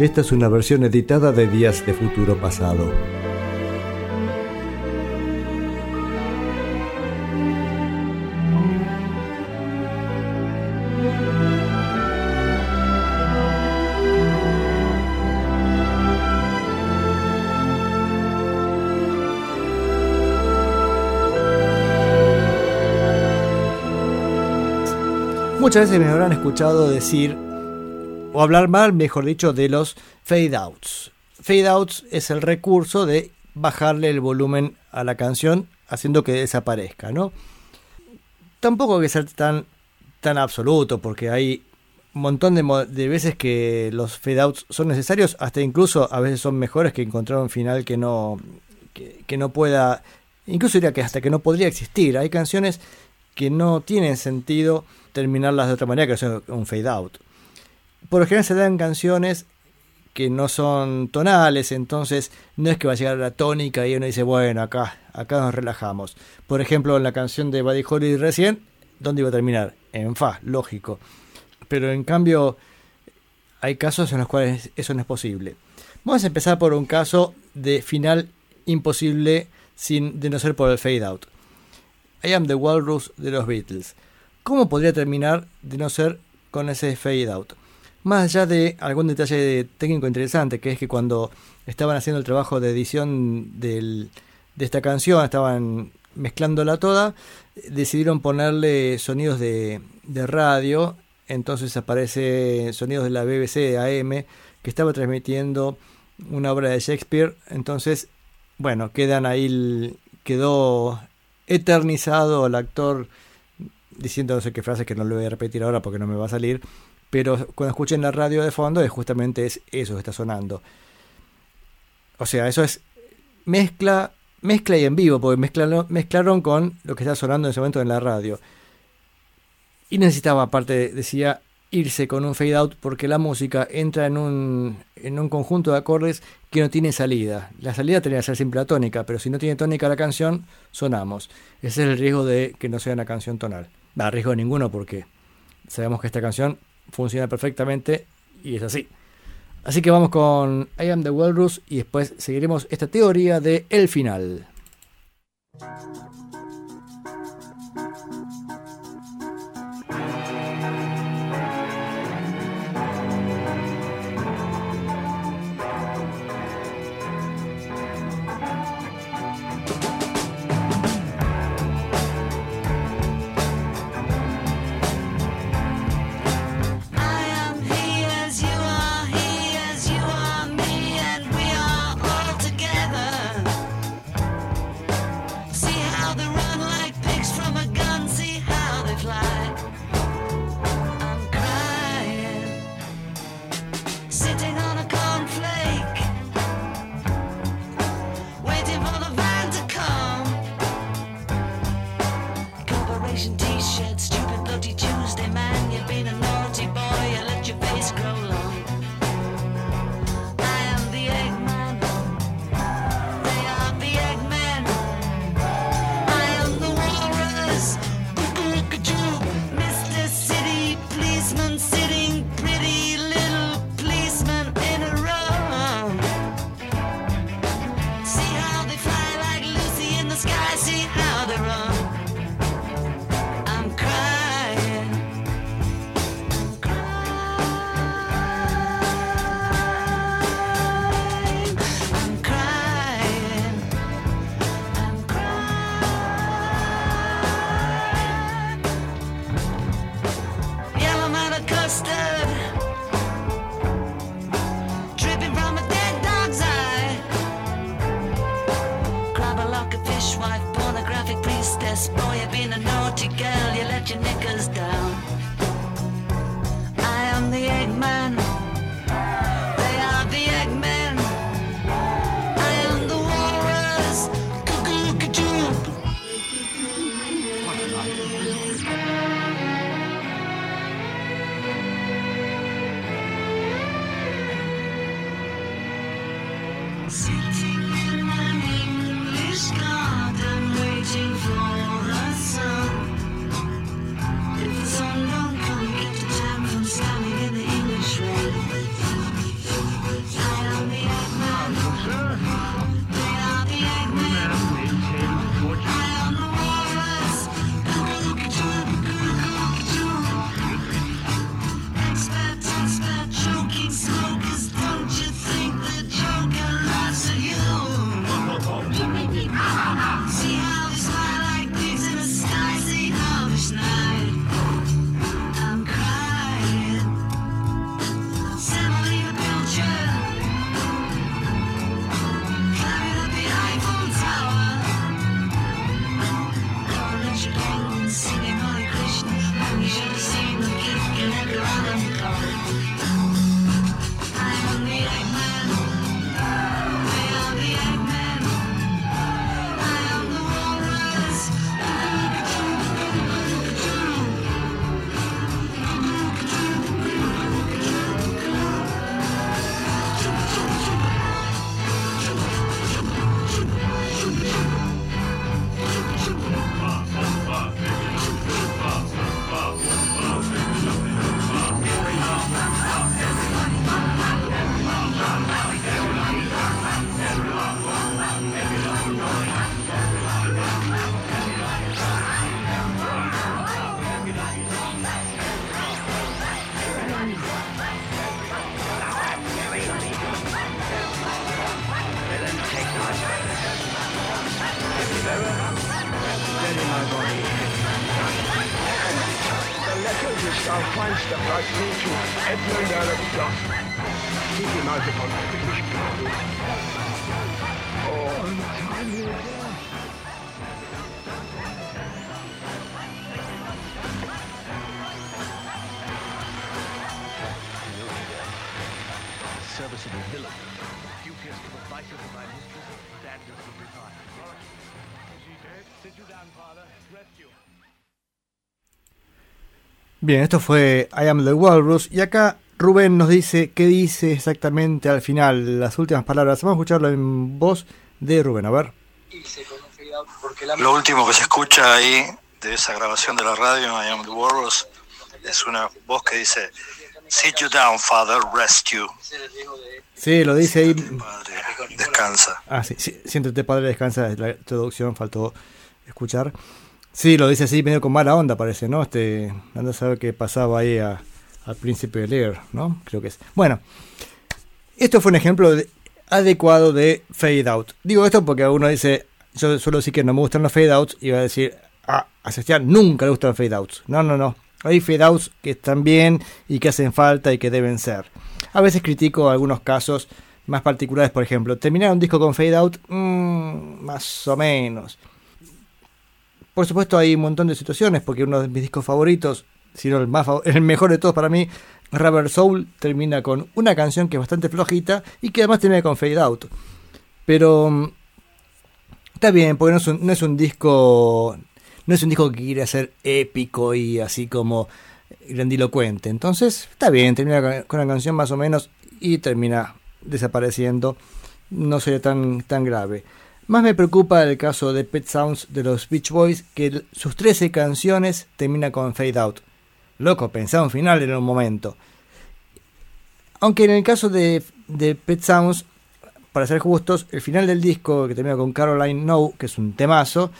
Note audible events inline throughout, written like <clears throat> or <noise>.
Esta es una versión editada de Días de Futuro Pasado. Muchas veces me habrán escuchado decir, o hablar mal, mejor dicho, de los fade outs. Fade outs es el recurso de bajarle el volumen a la canción haciendo que desaparezca, ¿no? Tampoco hay que ser tan, tan absoluto, porque hay un montón de, veces que los fade outs son necesarios, hasta incluso a veces son mejores que encontrar un final que no, que no pueda, incluso diría que hasta que no podría existir. Hay canciones que no tienen sentido terminarlas de otra manera que hacer un fade out. Por lo general se dan canciones que no son tonales, entonces no es que va a llegar a la tónica y uno dice, bueno, acá, acá nos relajamos. Por ejemplo, en la canción de Buddy Holly recién, ¿dónde iba a terminar? En fa, lógico. Pero en cambio, hay casos en los cuales eso no es posible. Vamos a empezar por un caso de final imposible sin de no ser por el fade out. I am the Walrus de los Beatles. ¿Cómo podría terminar de no ser con ese fade out? Más allá de algún detalle técnico interesante, que es que cuando estaban haciendo el trabajo de edición de esta canción, estaban mezclándola toda, decidieron ponerle sonidos de, radio, entonces aparece sonidos de la BBC AM que estaba transmitiendo una obra de Shakespeare, entonces, bueno, quedan ahí, quedó eternizado el actor diciendo no sé qué frase que no lo voy a repetir ahora porque no me va a salir, pero cuando escuchen la radio de fondo es justamente es eso que está sonando. O sea, eso es mezcla, mezcla y en vivo, porque mezclaron, con lo que está sonando en ese momento en la radio. Y necesitaba, aparte, decía, irse con un fade out porque la música entra en un, en un conjunto de acordes que no tiene salida. La salida tendría que ser siempre la tónica, pero si no tiene tónica la canción, sonamos. Ese es el riesgo de que no sea una canción tonal. No riesgo ninguno porque sabemos que esta canción funciona perfectamente y es así. Así que vamos con I Am the Walrus y después seguiremos esta teoría de el final. Bien, esto fue I Am the Walrus. Y acá Rubén nos dice qué dice exactamente al final, las últimas palabras. Vamos a escucharlo en voz de Rubén, a ver. Lo último que se escucha ahí de esa grabación de la radio, I Am the Walrus, es una voz que dice: Sit you down, father, rest you. Sí, lo dice ahí. Padre, descansa. Ah, sí, sí, siéntate padre, descansa. La traducción faltó escuchar. Sí, lo dice así, medio con mala onda, parece, ¿no? Este, anda a saber qué pasaba ahí a- al príncipe Lear, ¿no? Creo que es. Bueno, esto fue un ejemplo de- adecuado de fade out. Digo esto porque uno dice, yo suelo decir que no me gustan los fade outs y va a decir, ah, a Sebastián nunca le gustan los fade outs. No, no, no. Hay fade outs que están bien y que hacen falta y que deben ser. A veces critico algunos casos más particulares, por ejemplo, terminar un disco con fade out, mm, más o menos. Por supuesto hay un montón de situaciones, porque uno de mis discos favoritos, si no el, más, el mejor de todos para mí, Rubber Soul, termina con una canción que es bastante flojita y que además termina con fade out. Pero mm, está bien, porque no es un, disco. No es un disco que quiere ser épico y así como grandilocuente. Entonces, está bien, termina con- una canción más o menos y termina desapareciendo. No sería tan, tan grave. Más me preocupa el caso de Pet Sounds de los Beach Boys, que sus 13 canciones termina con fade out. Loco, pensaba un final en un momento. Aunque en el caso de, Pet Sounds, para ser justos, el final del disco, que termina con Caroline No, que es un temazo,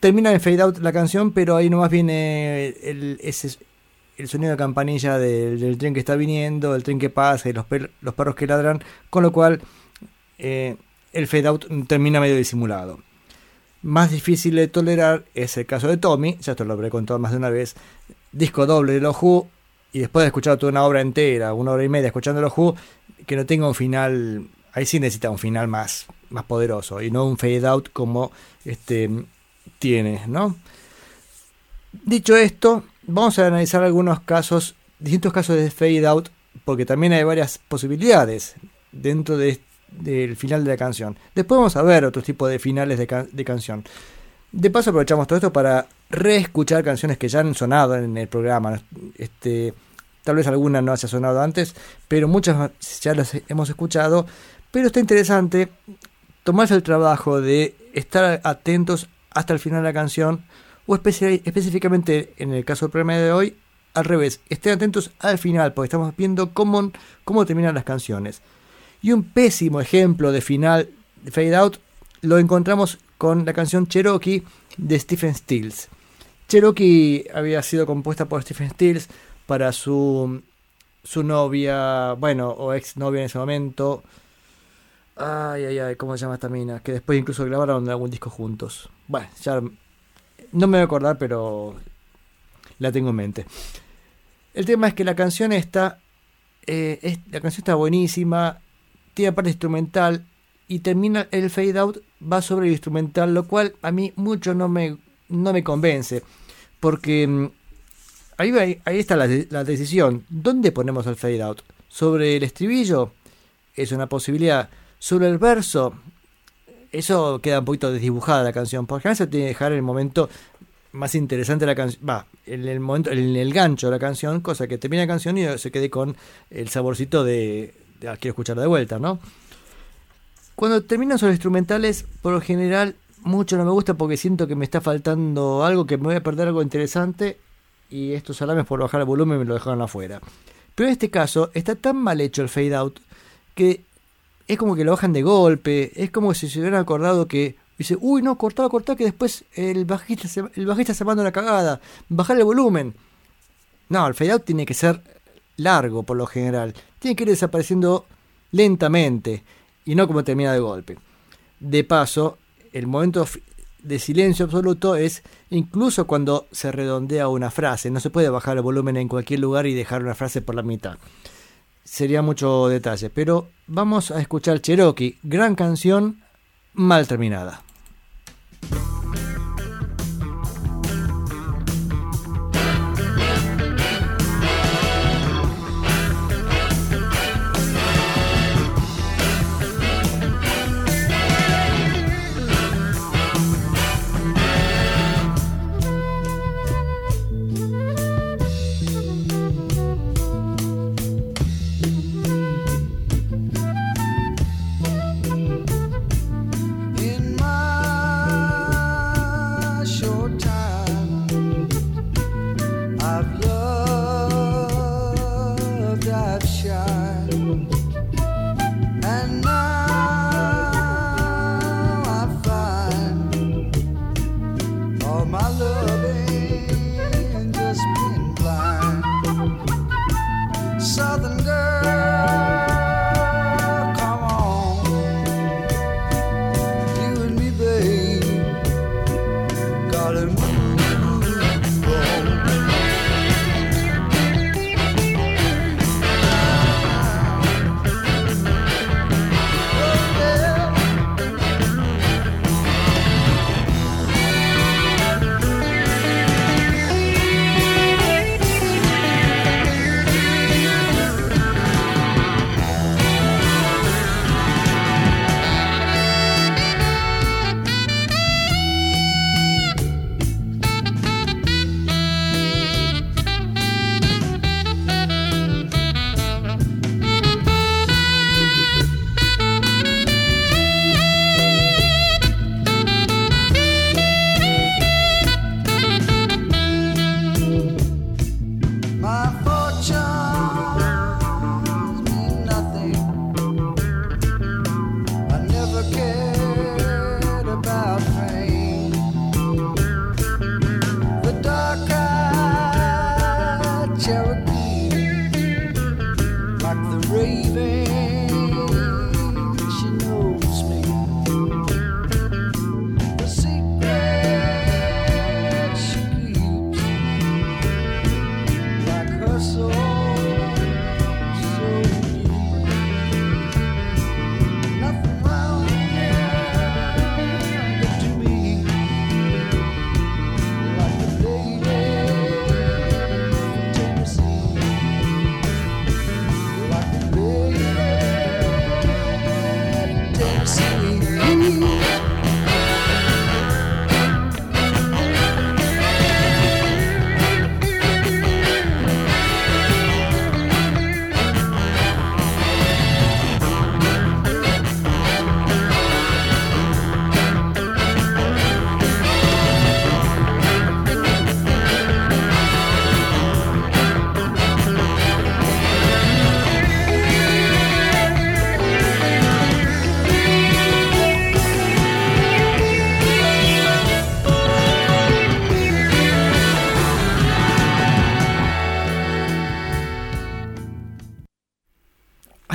termina en fade out la canción, pero ahí nomás viene el, el sonido de campanilla del, tren que está viniendo, el tren que pasa y los, per- los perros que ladran, con lo cual eh, el fade out termina medio disimulado. Más difícil de tolerar es el caso de Tommy, ya te lo habré contado más de una vez, disco doble de los Who, y después de escuchar toda una obra entera, una hora y media escuchando los Who, que no tenga un final, ahí sí necesita un final más, más poderoso, y no un fade out como este tiene, ¿no? Dicho esto, vamos a analizar algunos casos, distintos casos de fade out, porque también hay varias posibilidades dentro de, del final de la canción. Después vamos a ver otros tipos de finales de, can- de canción. De paso aprovechamos todo esto para reescuchar canciones que ya han sonado en el programa. Este, tal vez alguna no haya sonado antes, pero muchas ya las hemos escuchado. Pero está interesante tomarse el trabajo de estar atentos hasta el final de la canción, o específicamente en el caso del programa de hoy, al revés, estén atentos al final, porque estamos viendo cómo, cómo terminan las canciones. Y un pésimo ejemplo de final de fade out lo encontramos con la canción Cherokee de Stephen Stills. Cherokee había sido compuesta por Stephen Stills para su, su novia, bueno, o ex novia en ese momento. Ay, ay, ay, ¿cómo se llama esta mina? Que después incluso grabaron algún disco juntos. Bueno, ya no me voy a acordar, pero la tengo en mente. El tema es que la canción está, eh, la canción está buenísima, tiene parte instrumental y termina el fade out va sobre el instrumental, lo cual a mí mucho no me, no me convence, porque mm, ahí, ahí está la, la decisión. ¿Dónde ponemos el fade out? ¿Sobre el estribillo? Es una posibilidad. ¿Sobre el verso? Eso queda un poquito desdibujada la canción, porque a veces tiene que dejar el momento más interesante de la canción, va, en el momento, en el gancho de la canción, cosa que termina la canción y se quede con el saborcito de, de, ah, quiero escucharla de vuelta, ¿no? Cuando terminan sobre instrumentales, por lo general, mucho no me gusta porque siento que me está faltando algo, que me voy a perder algo interesante y estos salames por bajar el volumen me lo dejaron afuera. Pero en este caso está tan mal hecho el fade out que es como que lo bajan de golpe, es como si se hubieran acordado que dice, uy no, cortá, cortá que después el bajista se, el bajista se manda una cagada, bajar el volumen. No, el fade out tiene que ser largo por lo general, tiene que ir desapareciendo lentamente y no como termina de golpe. De paso, el momento de silencio absoluto es incluso cuando se redondea una frase. No se puede bajar el volumen en cualquier lugar y dejar una frase por la mitad. Sería mucho detalle, pero vamos a escuchar Cherokee, gran canción mal terminada.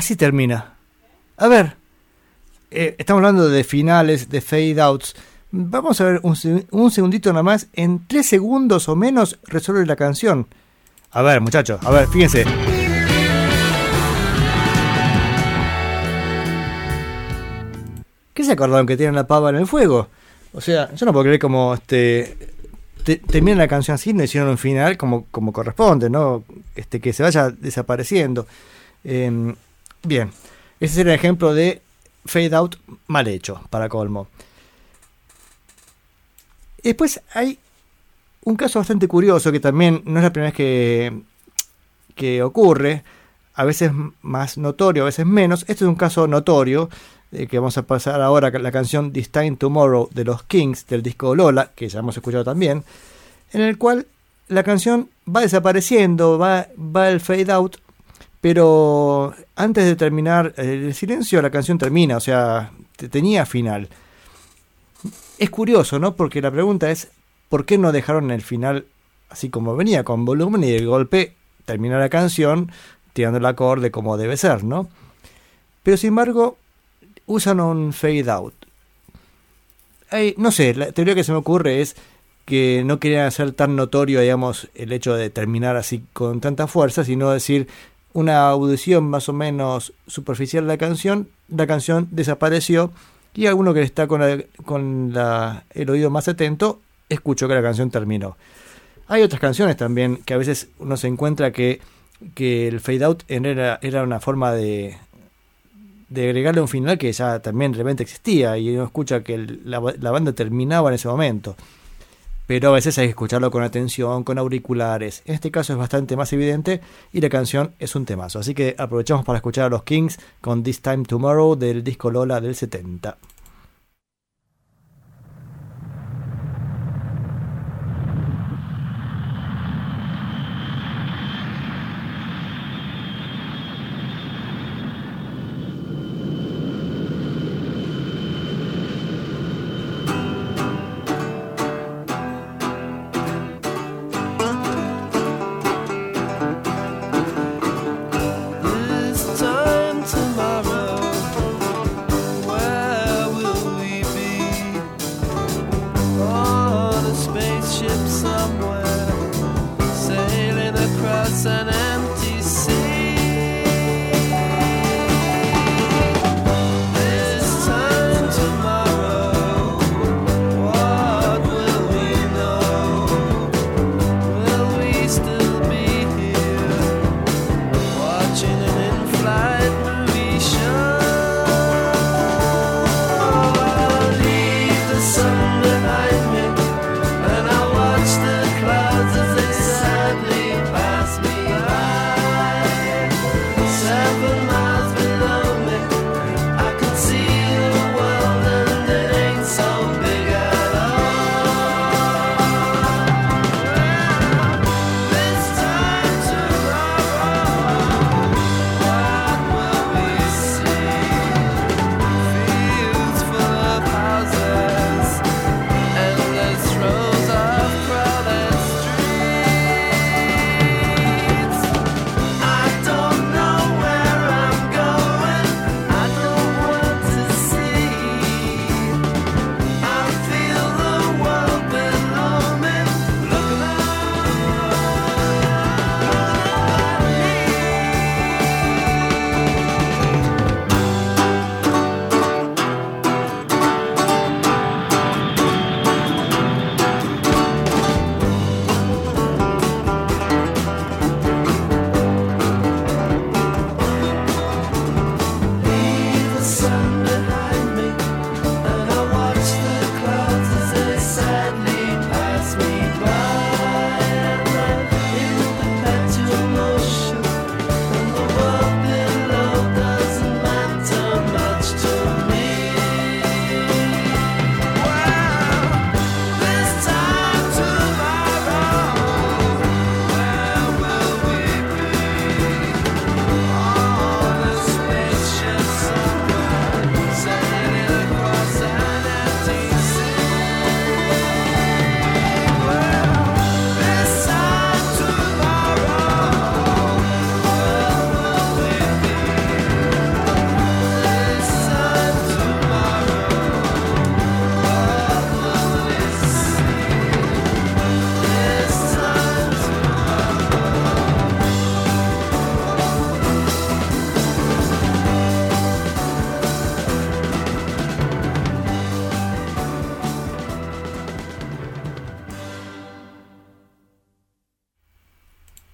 Así termina. A ver, eh, estamos hablando de finales, de fade outs. Vamos a ver un, un segundito nada más. En tres segundos o menos resuelve la canción. A ver, muchachos, a ver, fíjense. ¿Qué se acordaron que tienen la pava en el fuego? O sea, yo no puedo creer como este te- la canción así, no hicieron un final como, como corresponde, ¿no? Este, que se vaya desapareciendo. Eh, bien, ese sería el ejemplo de fade out mal hecho, para colmo. Después hay un caso bastante curioso que también no es la primera vez que, que ocurre, a veces más notorio, a veces menos. Este es un caso notorio, eh, que vamos a pasar ahora la canción This Time Tomorrow de los Kings del disco Lola, que ya hemos escuchado también, en el cual la canción va desapareciendo, va, va el fade out, pero antes de terminar el silencio la canción termina, o sea, te- tenía final. Es curioso, ¿no? Porque la pregunta es, ¿por qué no dejaron el final así como venía, con volumen y de golpe termina la canción tirando el acorde como debe ser, ¿no? Pero sin embargo, usan un fade out. no sé, la teoría que se me ocurre es que no querían hacer tan notorio, digamos, el hecho de terminar así con tanta fuerza, sino decir una audición más o menos superficial de la canción, la canción desapareció y alguno que está con, la- con la- el oído más atento escuchó que la canción terminó. Hay otras canciones también que a veces uno se encuentra que, que el fade out era, era una forma de, de agregarle un final que ya también realmente existía y uno escucha que la banda terminaba en ese momento. Pero a veces hay que escucharlo con atención, con auriculares. En este caso es bastante más evidente y la canción es un temazo. Así que aprovechamos para escuchar a los Kings con This Time Tomorrow del disco Lola del 70.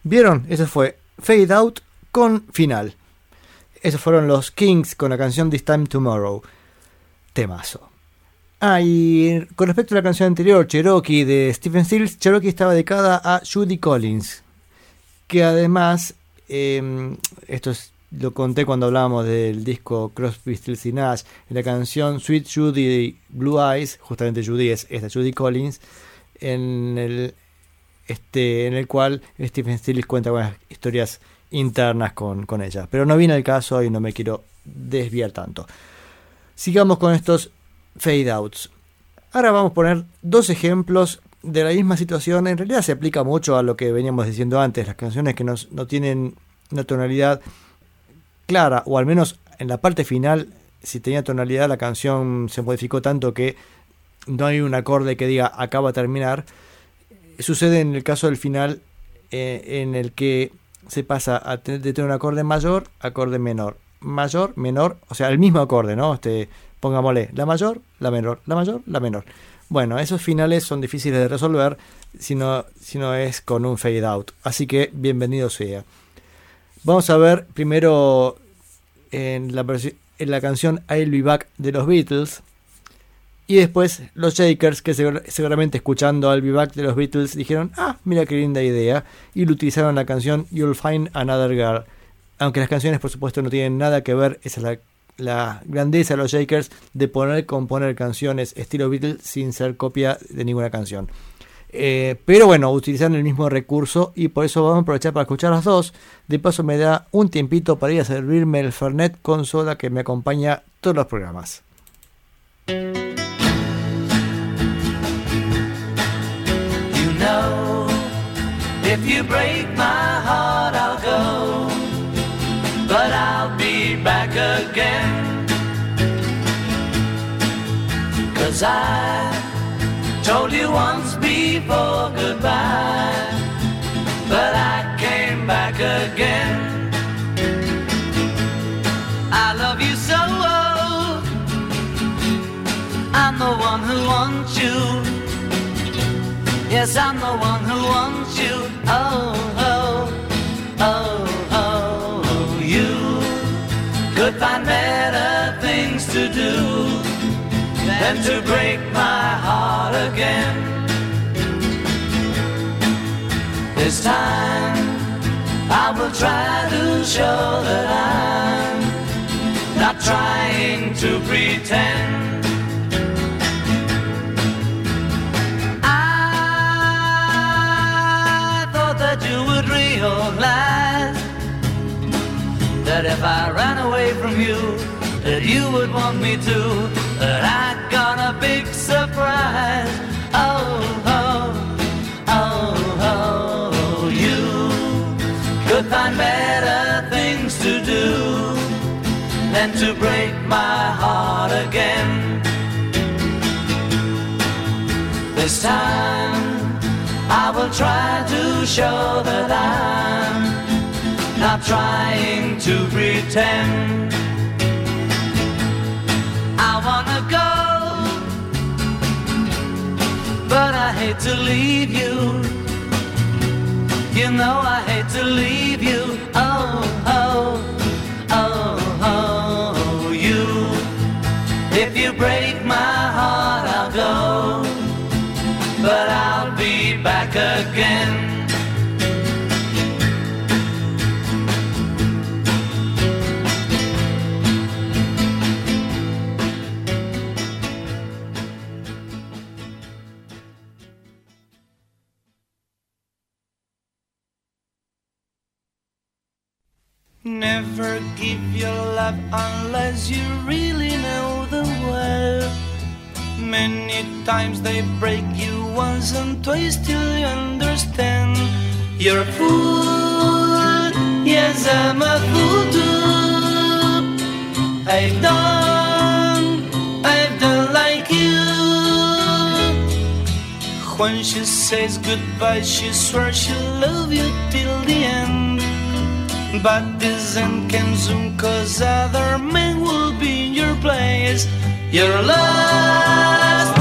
¿Vieron? Eso fue Fade Out con final. Esos fueron los Kings con la canción This Time Tomorrow. Temazo. Ah, y con respecto a la canción anterior, Cherokee de Stephen Stills, Cherokee estaba dedicada a Judy Collins, que además, eh, esto es- lo conté cuando hablábamos del disco Crosby, Stills y Nash, en la canción Sweet Judy Blue Eyes, justamente Judy es esta Judy Collins, en el, este, en el cual Stephen Stills cuenta unas historias internas con, con ella. Pero no viene el caso y no me quiero desviar tanto. Sigamos con estos fade outs. Ahora vamos a poner dos ejemplos de la misma situación. En realidad se aplica mucho a lo que veníamos diciendo antes, las canciones que no tienen una tonalidad clara, o al menos en la parte final, si tenía tonalidad, la canción se modificó tanto que no hay un acorde que diga acaba de terminar. Sucede en el caso del final eh, en el que se pasa a tener, de tener un acorde mayor, acorde menor, mayor, menor, o sea, el mismo acorde, ¿no? Este, pongámosle la mayor, la menor, la mayor, la menor. Bueno, esos finales son difíciles de resolver si no, es con un fade out. Así que bienvenido sea. Vamos a ver primero en la, en la canción I'll Be Back de los Beatles. Y después los Shakers, que segur- seguramente escuchando I'll Be Back de los Beatles, dijeron, ah, mira qué linda idea. Y lo utilizaron la canción You'll Find Another Girl. Aunque las canciones, por supuesto, no tienen nada que ver, esa es la, la grandeza de los Shakers de poner, componer canciones estilo Beatles sin ser copia de ninguna canción. Eh, pero bueno, utilizan el mismo recurso y por eso vamos a aprovechar para escuchar las dos. De paso me da un tiempito para ir a servirme el Fernet con soda que me acompaña todos los programas. Know, if you break my heart, I'll go. But I'll be back again. Cause I told you once before goodbye. But I came back again. I love you so. Oh. I'm the one who wants you. Yes, I'm the one who wants you. Oh, oh, oh, oh, you could find better things to do than to break my heart again. This time I will try to show that I'm not trying to pretend. That if I ran away from you, that you would want me to. That I got a big surprise. Oh, oh, oh, oh, you could find better things to do than to break my heart again. This time I will try to show that I'm trying to pretend. I wanna go, but I hate to leave you. You know I hate to leave you. Oh, oh, oh, oh, you. If you break my heart, I'll go but I'll be back again. Many times they break you once and twice till you understand. You're a fool, yes, I'm a fool too. I've done, I've done like you. When she says goodbye, she swears she'll love you till the end. But this end came soon, cause other men will be in your place. You're lost,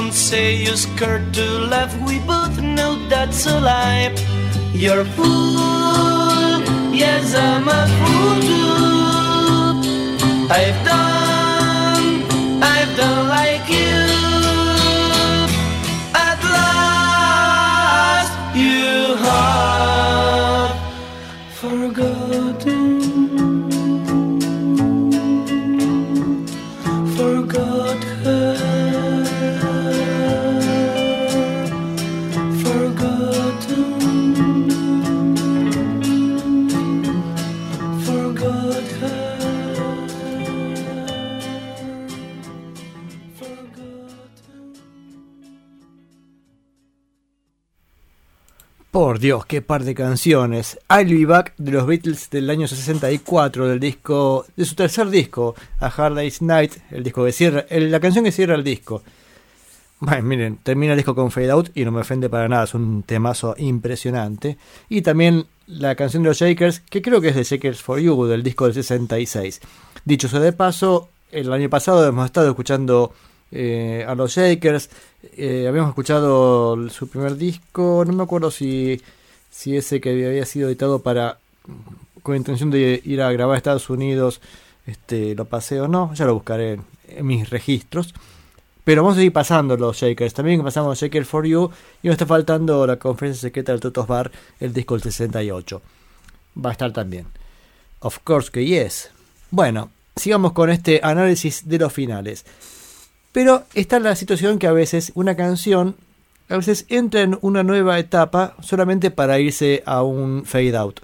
don't say you're scared to laugh. We both know that's a lie. You're a fool. Yes, I'm a fool too. I've done, I've done like you. At last, you have Por Dios, qué par de canciones. I'll Be Back de los Beatles del año 64, del disco, de su tercer disco, A Hard Day's Night, el disco que cierra, la canción que cierra el disco. Bueno, miren, termina el disco con Fade Out y no me ofende para nada, es un temazo impresionante. Y también la canción de los Shakers, que creo que es de Shakers for You, del disco del 66. Dicho sea de paso, el año pasado hemos estado escuchando eh, a los Shakers, eh, habíamos escuchado su primer disco, no me acuerdo si, si ese que había sido editado para con intención de ir a grabar a Estados Unidos, este, lo pasé o no, ya lo buscaré en, en mis registros. Pero vamos a seguir pasando los Shakers. También pasamos Shaker for You. Y nos está faltando la conferencia secreta del Totos Bar, el disco del 68. Va a estar también. Of course que yes. Bueno, sigamos con este análisis de los finales. Pero está la situación que a veces una canción a veces entra en una nueva etapa solamente para irse a un fade out.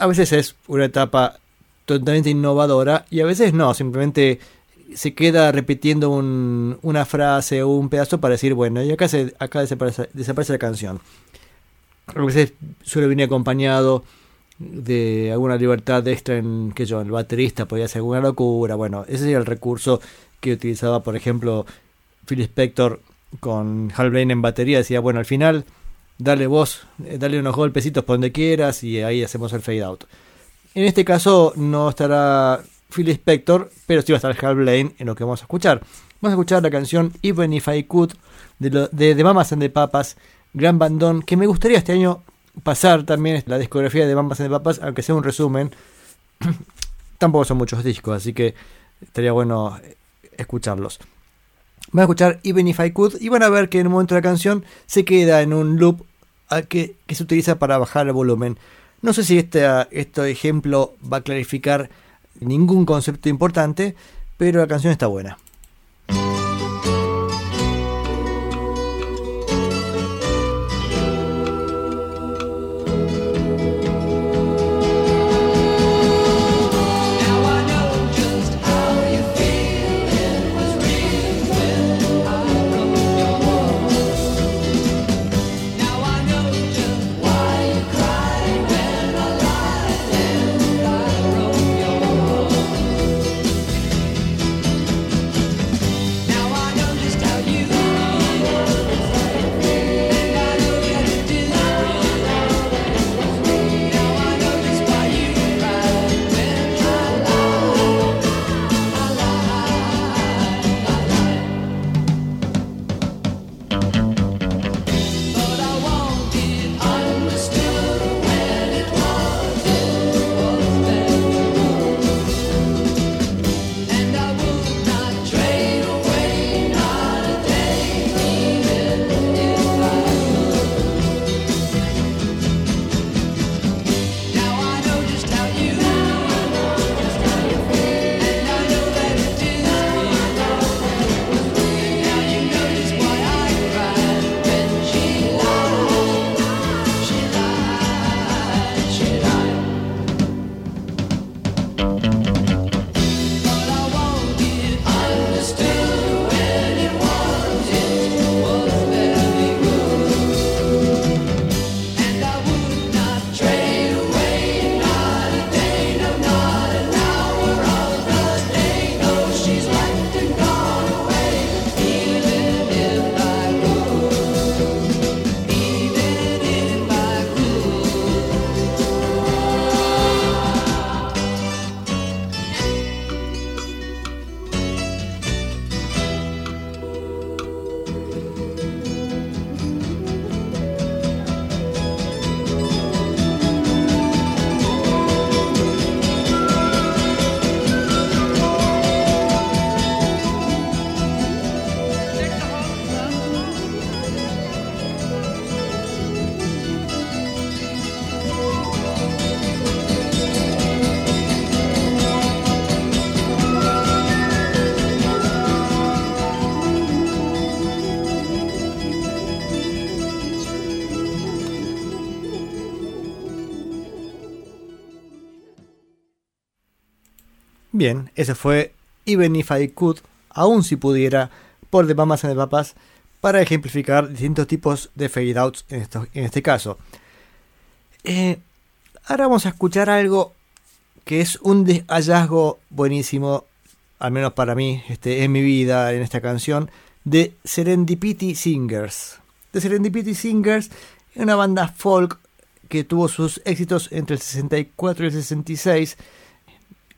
A veces es una etapa totalmente innovadora y a veces no, simplemente se queda repitiendo un- una frase o un pedazo para decir, bueno, y acá, se, acá desaparece, desaparece la canción. A veces suele venir acompañado de alguna libertad extra en que yo, el baterista podía hacer alguna locura. Bueno, ese sería el recurso que utilizaba, por ejemplo, Phil Spector con Hal Blaine en batería. Decía, bueno, al final, dale vos, eh, dale unos golpecitos por donde quieras y ahí hacemos el fade out. En este caso no estará Phil Spector, pero sí va a estar Hal Blaine en lo que vamos a escuchar. Vamos a escuchar la canción Even If I Could de, lo- de Mamas and the Papas, gran bandón, que me gustaría este año pasar también la discografía de Mamas and the Papas, aunque sea un resumen. <clears throat> Tampoco son muchos discos, así que estaría bueno escucharlos. Van a escuchar Even If I Could y van a ver que en un momento de la canción se queda en un loop a que, que se utiliza para bajar el volumen. No sé si este, este ejemplo va a clarificar ningún concepto importante, pero la canción está buena. Bien, ese fue Even If I Could, aún si pudiera, por The Mamas and the Papas, para ejemplificar distintos tipos de fade outs en, esto- en este caso. Eh, ahora vamos a escuchar algo que es un hallazgo buenísimo, al menos para mí, este, en mi vida, en esta canción, de Serendipity Singers. The Serendipity Singers es una banda folk que tuvo sus éxitos entre el 64 y el 66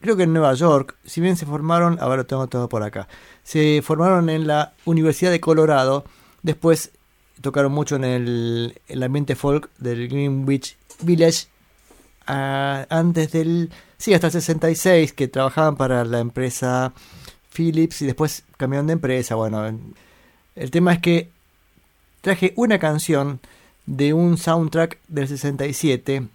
creo que en Nueva York, si bien se formaron, ahora lo tengo todo por acá, se formaron en la Universidad de Colorado, después tocaron mucho en el, ambiente folk del Greenwich Village, antes del, sí, hasta el 66, que trabajaban para la empresa Philips y después cambiaron de empresa, bueno, el tema es que traje una canción de un soundtrack del 67,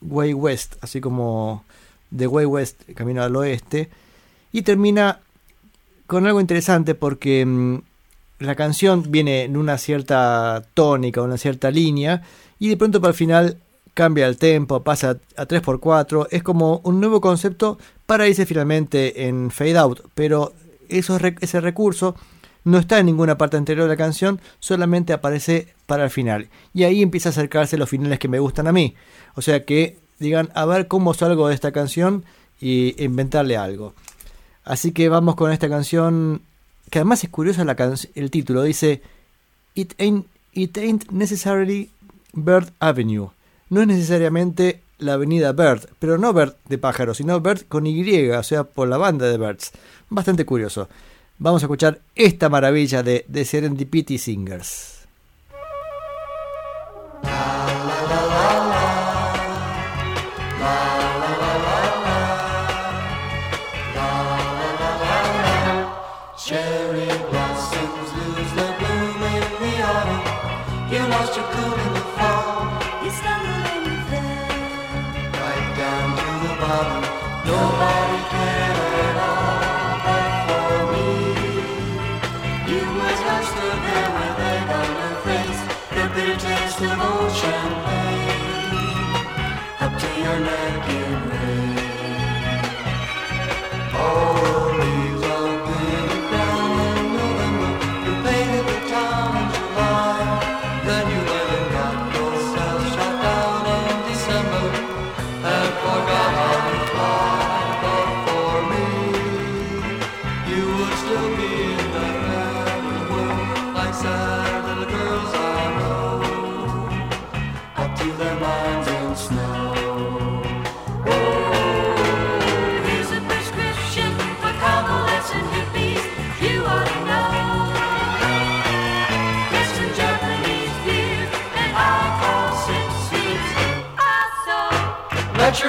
Way West, así como de Way West, camino al oeste, y termina con algo interesante porque mm, la canción viene en una cierta tónica, una cierta línea, y de pronto para el final cambia el tempo, pasa a 3x4, es como un nuevo concepto para irse finalmente en fade out, pero eso, ese recurso no está en ninguna parte anterior de la canción, solamente aparece para el final. Y ahí empieza a acercarse los finales que me gustan a mí. O sea que digan, a ver cómo salgo de esta canción y inventarle algo. Así que vamos con esta canción, que además es curiosa la el título, dice, It ain't, it ain't necessarily Bird Avenue. No es necesariamente la avenida Bird, pero no Bird de pájaro, sino Bird con Y, o sea, por la banda de Birds. Bastante curioso. Vamos a escuchar esta maravilla de, de Serendipity Singers. Cherry You lost your cool in the fall. You stumbled and you fell. right down to the bottom.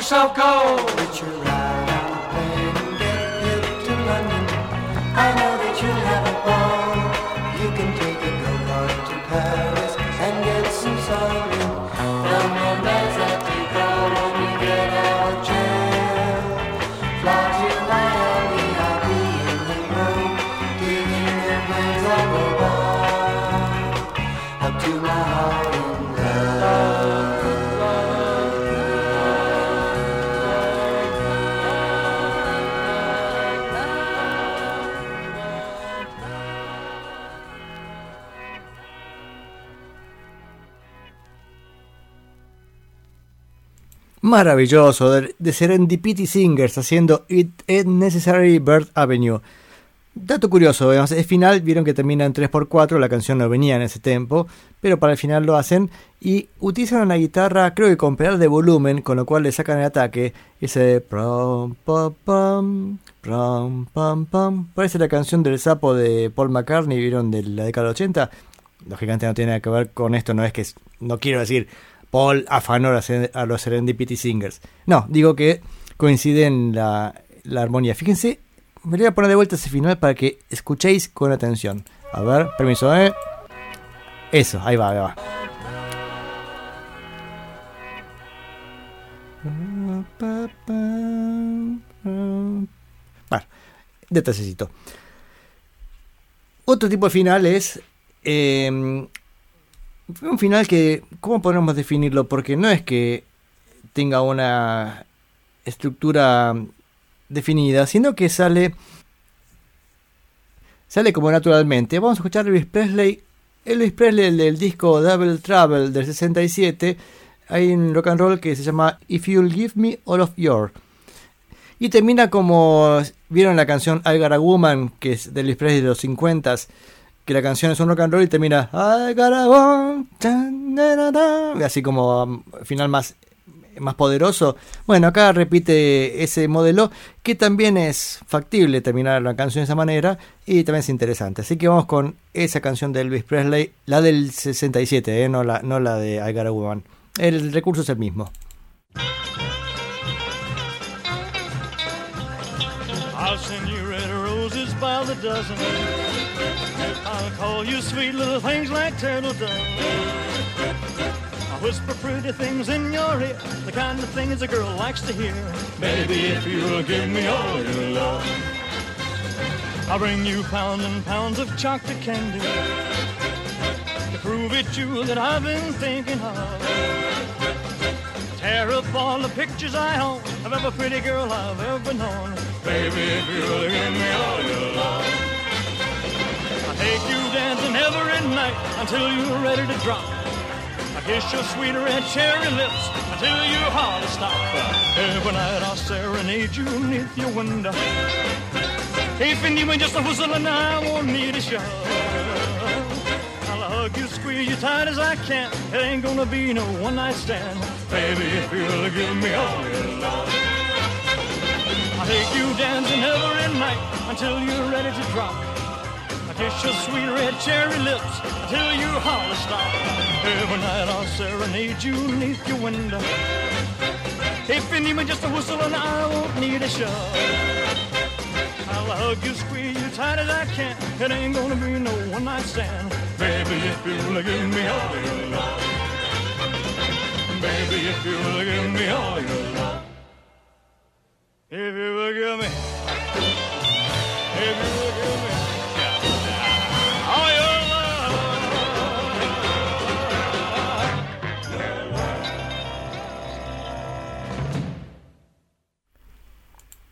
Yourself go. Maravilloso, de, de Serendipity Singers haciendo It Ain't Necessary Bird Avenue. Dato curioso, digamos, el final, vieron que termina en 3x4, la canción no venía en ese tempo, pero para el final lo hacen y utilizan una guitarra, creo que con pedal de volumen, con lo cual le sacan el ataque, ese prom, pam, pam, prom, pam, pam. Parece la canción del sapo de Paul McCartney, vieron de la década del 80. Lógicamente no tiene nada que ver con esto, no es que, no quiero decir Paul afanó a los- Serendipity Singers. No, digo que coinciden la, la armonía. Fíjense, me voy a poner de vuelta ese final para que escuchéis con atención. A ver, permiso, ¿eh? Eso, ahí va, ahí va. Bueno, detallecito. Otro tipo de final es eh, un final que, ¿cómo podemos definirlo? Porque no es que tenga una estructura definida, sino que sale sale como naturalmente. Vamos a escuchar Elvis Presley, Elvis Presley el del disco Double Trouble del 67. Hay un rock and roll que se llama If You'll Give Me All of Your. Y termina como vieron la canción I Got a Woman, que es de Elvis Presley de los 50 que la canción es un rock and roll y termina da, así como um, final más más poderoso. Bueno, acá repite ese modelo que también es factible terminar la canción de esa manera y también es interesante. Así que vamos con esa canción de Elvis Presley, la del 67, ¿eh? no, la, no la de I Got a Woman. El recurso es el mismo. I'll call you sweet little things like turtle doves. I'll whisper pretty things in your ear, the kind of things a girl likes to hear. Baby, if you'll give me all your love, I'll bring you pounds and pounds of chocolate candy to prove it you that I've been thinking of. Tear up all the pictures I own of every pretty girl I've ever known. Baby, if you'll give me all your love, take you dancing every night until you're ready to drop. I kiss your sweet red cherry lips until you hardly stop. Every night I'll serenade you neath your window. If you me just a whistle and I won't need a shove. I'll hug you, squeeze you tight as I can. It ain't gonna be no one night stand. Baby, if you'll give me all your love. I'll take you dancing every night until you're ready to drop. Kiss your sweet red cherry lips until you holler stop. Every night I'll serenade you neath your window. If you need me just a whistle and I won't need a shove. I'll hug you, squeeze you tight as I can. It ain't gonna be no one night stand. Baby, if you'll give me all your love. Baby, if you'll give me all your love. If you will give me. If you will give me.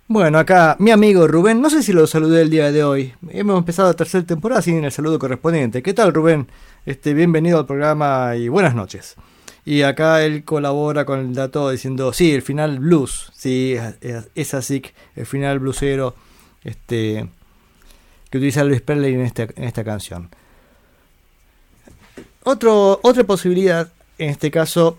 Bueno, acá mi amigo Rubén, no sé si lo saludé el día de hoy. Hemos empezado la tercera temporada sin el saludo correspondiente. ¿Qué tal, Rubén? Este, bienvenido al programa y buenas noches. Y acá él colabora con el dato diciendo, sí, el final blues, sí, es, así, el final bluesero este, que utiliza Luis Presley en, este, en esta canción. Otra posibilidad, en este caso,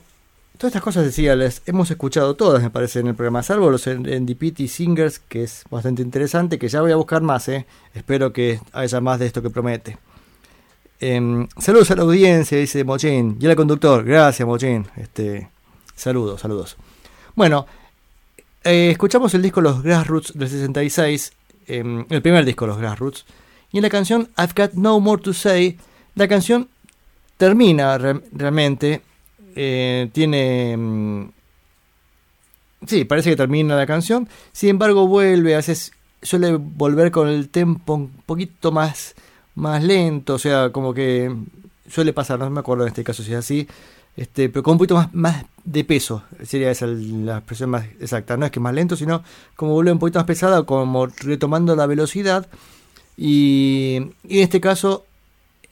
todas estas cosas decía, les hemos escuchado todas, me parece, en el programa, salvo los NDPT Singers, que es bastante interesante, que ya voy a buscar más, eh. espero que haya más de esto que promete. Em, saludos a la audiencia, dice Mochín. Y al conductor, gracias Mochín. Este, saludos, saludos. Bueno, eh, escuchamos el disco Los Grassroots del 66, em, el primer disco Los Grassroots. Y en la canción I've Got No More to Say, la canción termina re- realmente. Eh, tiene. mm, sí, parece que termina la canción. Sin embargo, vuelve, veces suele volver con el tempo un poquito más más lento, o sea, como que suele pasar, no me acuerdo en este caso si es así, este, pero con un poquito más, más de peso, sería esa la expresión más exacta, no es que más lento, sino como vuelve un poquito más pesada, como retomando la velocidad, y, y en este caso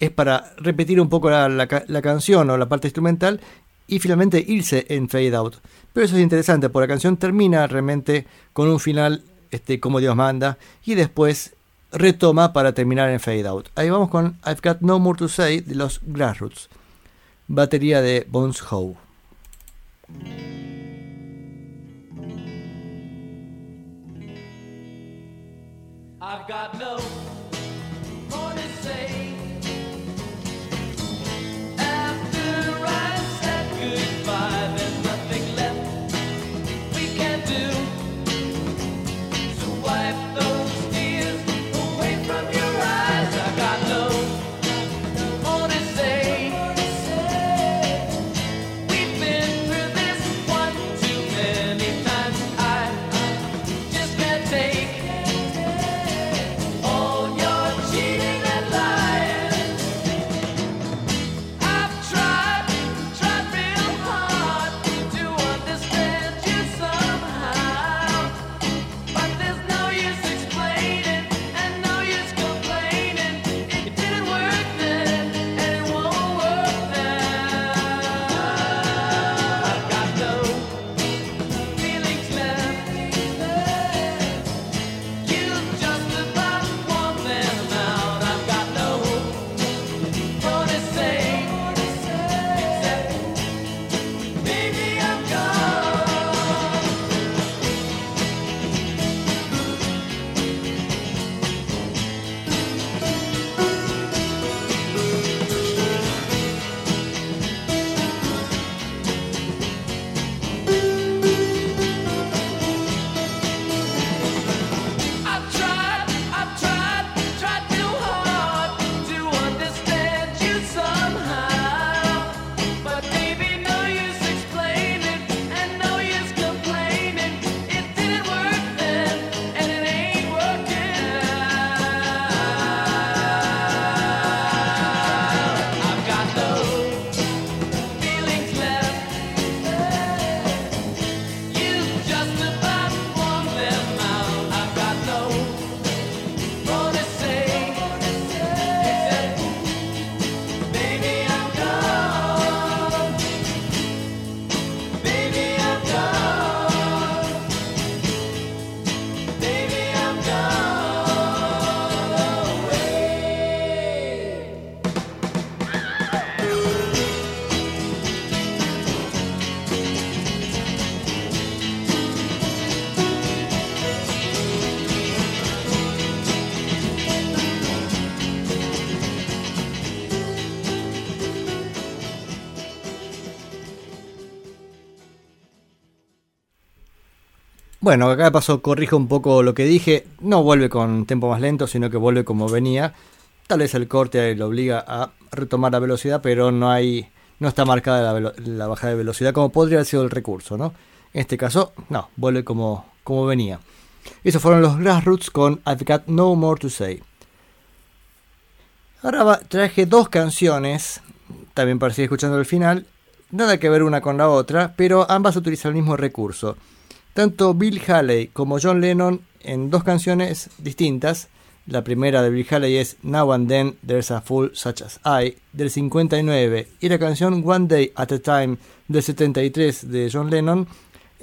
es para repetir un poco la, la canción o la parte instrumental y finalmente irse en fade out. Pero eso es interesante, porque la canción termina realmente con un final este, como Dios manda y después retoma para terminar en fade out. Ahí vamos con I've Got No More to Say de los Grassroots. Batería de Bones Howe. Bueno, acá pasó, corrijo un poco lo que dije. No vuelve con tempo más lento, sino que vuelve como venía. Tal vez el corte lo obliga a retomar la velocidad, pero no hay, no está marcada la, la bajada de velocidad como podría haber sido el recurso, ¿no? En este caso, no, vuelve como, como venía. Esos fueron los Grassroots con I've Got No More to Say. Ahora traje dos canciones, también para seguir escuchando el final. Nada que ver una con la otra, pero ambas utilizan el mismo recurso. Tanto Bill Haley como John Lennon en dos canciones distintas. La primera de Bill Haley es Now and Then There's a Fool Such as I del 59 y la canción One Day at a Time del 73 de John Lennon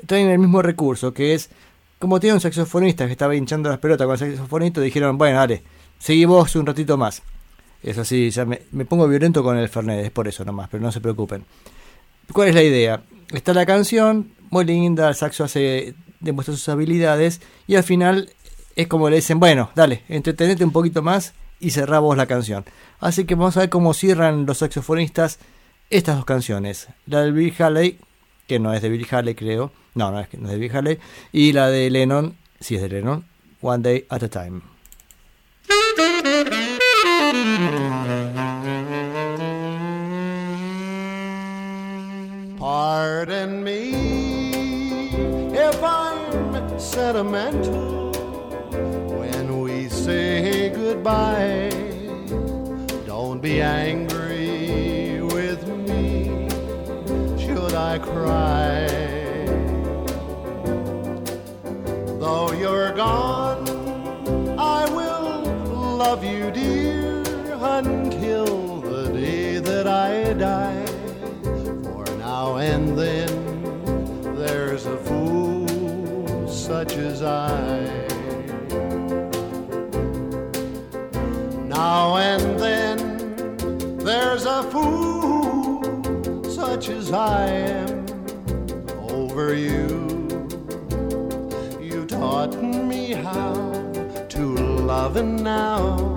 traen el mismo recurso que es como tiene un saxofonista que estaba hinchando las pelotas con el saxofonista dijeron bueno dale seguí vos un ratito más es así ya me, me pongo violento con el Fernet es por eso nomás pero no se preocupen ¿Cuál es la idea? Está la canción, muy linda, el saxo hace, demuestra sus habilidades y al final es como le dicen, bueno, dale, entretenete un poquito más y cerramos la canción. Así que vamos a ver cómo cierran los saxofonistas estas dos canciones. La de Bill Haley, que no es de Bill Haley creo, no, no es, no es de Bill Haley, y la de Lennon, si es de Lennon, One Day at a Time. Pardon me sentimental when we say goodbye. Don't be angry with me should I cry. Though you're gone, I will love you, dear, until the day that I die. For now and then, there's a fool such as I. Now and then, there's a fool such as I am over you. You taught me how to love, and now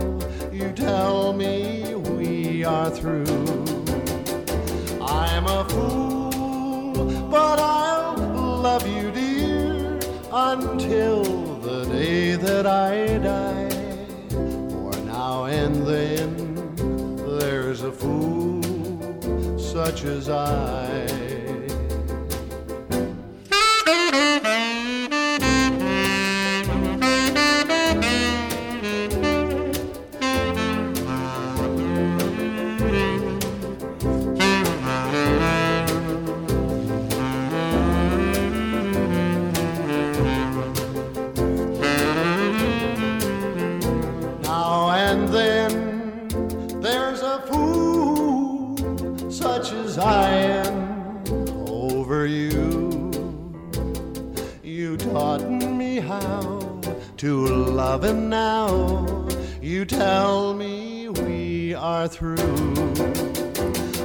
you tell me we are through. I'm a fool, but I'll love you, dear, until the day that I die. For now and then, there's a fool such as I. and now you tell me we are through.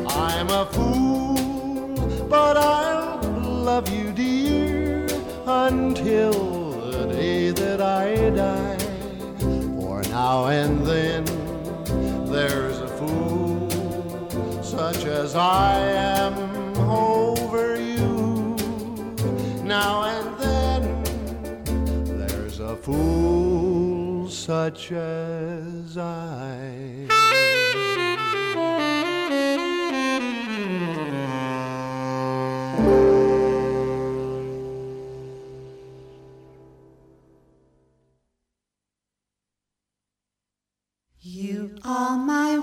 I'm a fool, but I'll love you, dear, until the day that I die. For now and then, there's a fool such as I am over you. Now and then, there's a fool such as I. You are my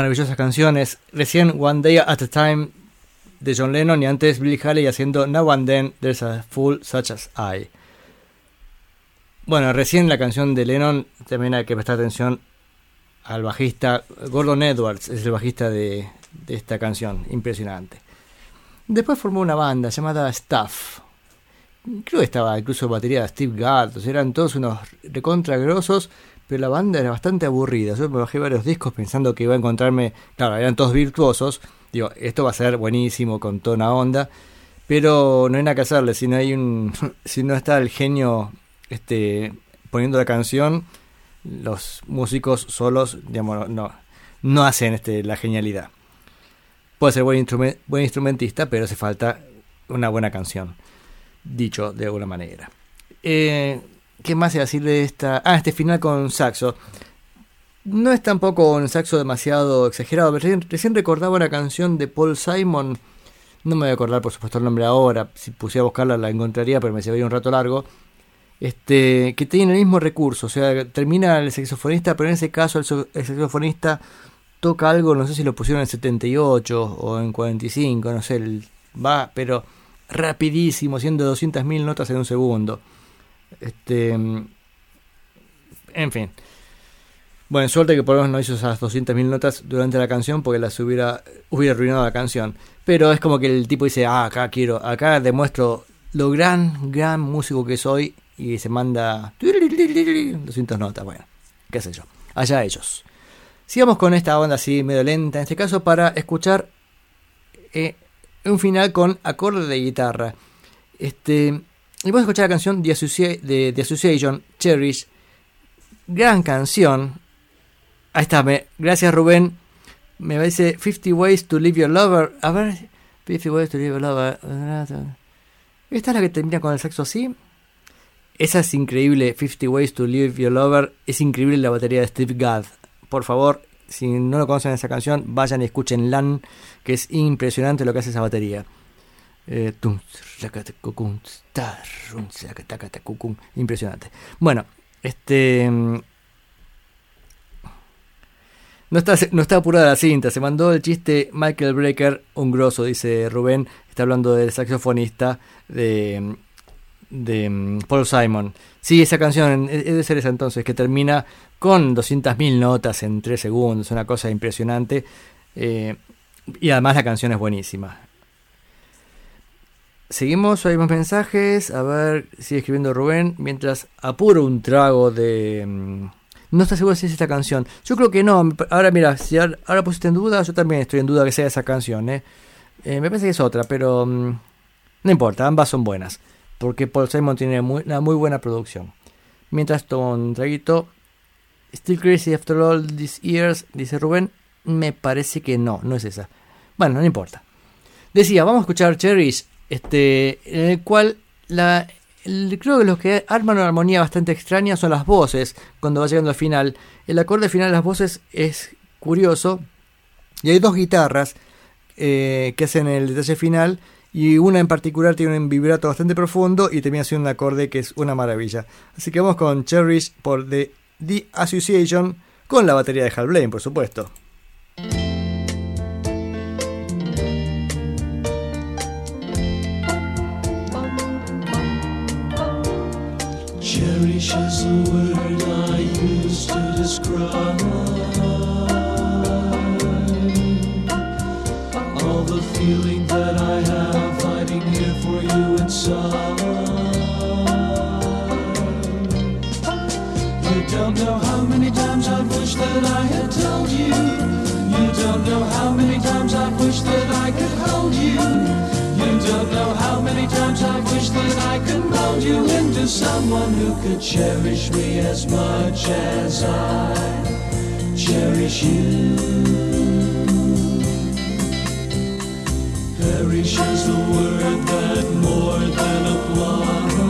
maravillosas canciones. Recién One Day at a Time de John Lennon y antes Billy Haley haciendo Now and Then There's a Fool Such as I. Bueno, recién la canción de Lennon también hay que prestar atención al bajista Gordon Edwards, es el bajista de, esta canción, impresionante. Después formó una banda llamada Staff. Creo que estaba incluso batería de Steve Gadd, eran todos unos recontra grosos, pero la banda era bastante aburrida. Yo me bajé varios discos pensando que iba a encontrarme, claro, eran todos virtuosos. Digo, esto va a ser buenísimo con toda una onda, pero no hay nada que hacerle, si no hay <laughs> si no está el genio este poniendo la canción, los músicos solos, digamos, no no hacen este la genialidad. Puede ser buen, buen instrumentista, pero hace falta una buena canción. Dicho de alguna manera. Eh, ¿Qué más a decir de esta? Ah, este final con saxo. No es tampoco un saxo demasiado exagerado. Recién, recién recordaba una canción de Paul Simon. No me voy a acordar, por supuesto, el nombre ahora. Si pusiera a buscarla la encontraría, pero me llevaría un rato largo. Este, que tiene el mismo recurso. O sea, termina el saxofonista, pero en ese caso el, saxofonista toca algo, no sé si lo pusieron en 78 o en 45, no sé, el- va, pero rapidísimo, haciendo 200.000 notas en un segundo. Este, en fin. Bueno, suerte que por lo menos no hizo esas 200.000 notas durante la canción porque las hubiera, hubiera arruinado la canción. Pero es como que el tipo dice, ah, acá quiero, acá demuestro lo gran, gran músico que soy y se manda 200 notas, bueno, qué sé yo, allá ellos. Sigamos con esta onda así medio lenta, en este caso para escuchar eh, un final con acorde de guitarra. Este, y vamos a escuchar la canción The, de Association, Cherish. Gran canción. Ahí está, gracias Rubén. Me dice 50 Ways to Leave Your Lover. A ver, 50 Ways to Leave Your Lover. Esta es la que termina con el sexo así. Esa es increíble, 50 Ways to Leave Your Lover. Es increíble la batería de Steve Gadd. Por favor, si no lo conocen esa canción, vayan y escuchen LAN, que es impresionante lo que hace esa batería. Impresionante. Bueno, este. mm, No está, no está apurada la cinta, se mandó el chiste Michael Brecker, un grosso, dice Rubén. Está hablando del saxofonista de, de mm, Paul Simon. Sí, esa canción es es de ser esa entonces, que termina con 200.000 notas en 3 segundos, una cosa impresionante. eh, y además la canción es buenísima. Seguimos, hay más mensajes. A ver, sigue escribiendo Rubén. Mientras apuro un trago de. mm, No está seguro si es esta canción. Yo creo que no. Ahora, mira, si ahora, pusiste en duda, yo también estoy en duda que sea esa canción. ¿eh? Eh, me parece que es otra, pero. mm, no importa, ambas son buenas. Porque Paul Simon tiene una muy buena producción. Mientras tomo un traguito. Still Crazy After All These Years, dice Rubén. Me parece que no, no es esa. Bueno, no importa. Decía, vamos a escuchar Cherish, este, en el cual la, creo que los que arman una armonía bastante extraña son las voces, cuando va llegando al final. El acorde final de las voces es curioso, y hay dos guitarras eh, que hacen el detalle final, y una en particular tiene un vibrato bastante profundo y termina siendo un acorde que es una maravilla. Así que vamos con Cherish por The, The Association, con la batería de Hal Blaine, por supuesto. Cherish is the word I use to describe all the feeling that I have hiding here for you inside. You don't know how many times I've wished that I had told you. You don't know how many times I've wished that I could hold you. You don't know how many times I've wished that I could mold you into someone who could cherish me as much as I cherish you. Perish is the word that more than applies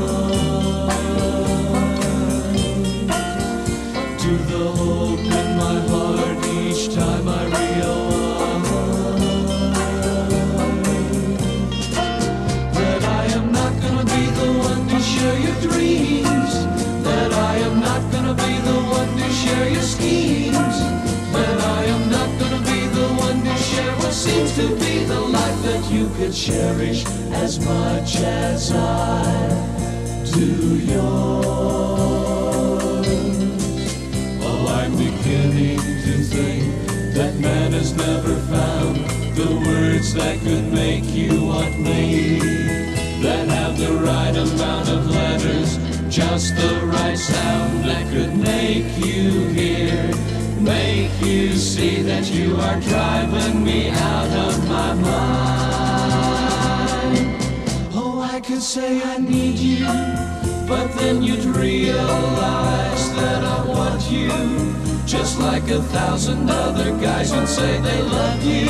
could cherish as much as I do yours. Oh, I'm beginning to think that man has never found the words that could make you want me. That have the right amount of letters, just the right sound that could make you hear. Make you see that you are driving me out of my mind. Oh, I could say I need you, but then you'd realize that I want you. Just like a thousand other guys would say they love you.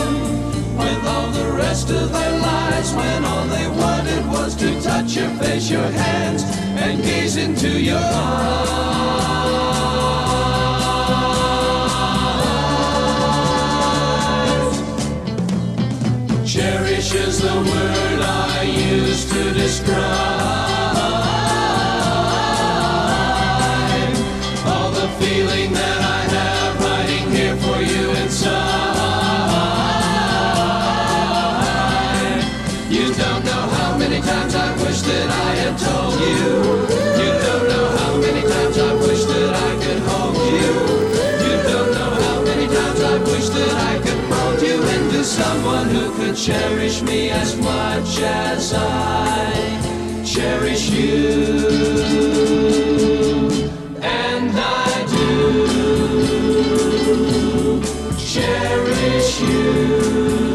With all the rest of their lives, when all they wanted was to touch your face, your hands, and gaze into your eyes. Cherish is the word I use to describe all the feeling that I have hiding here for you inside. You don't know how many times I wish that I had told you. Someone who could cherish me as much as I cherish you. And I do cherish you.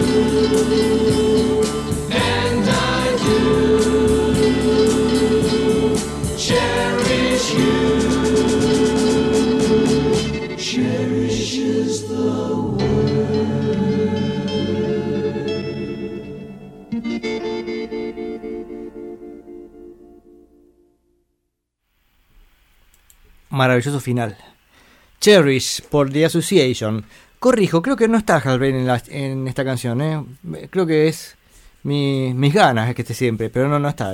Maravilloso final. Cherish por The Association. Corrijo, creo que no está Hal Blaine en, la- en esta canción. ¿eh? Creo que es mi- mis ganas es que esté siempre, pero no, no está.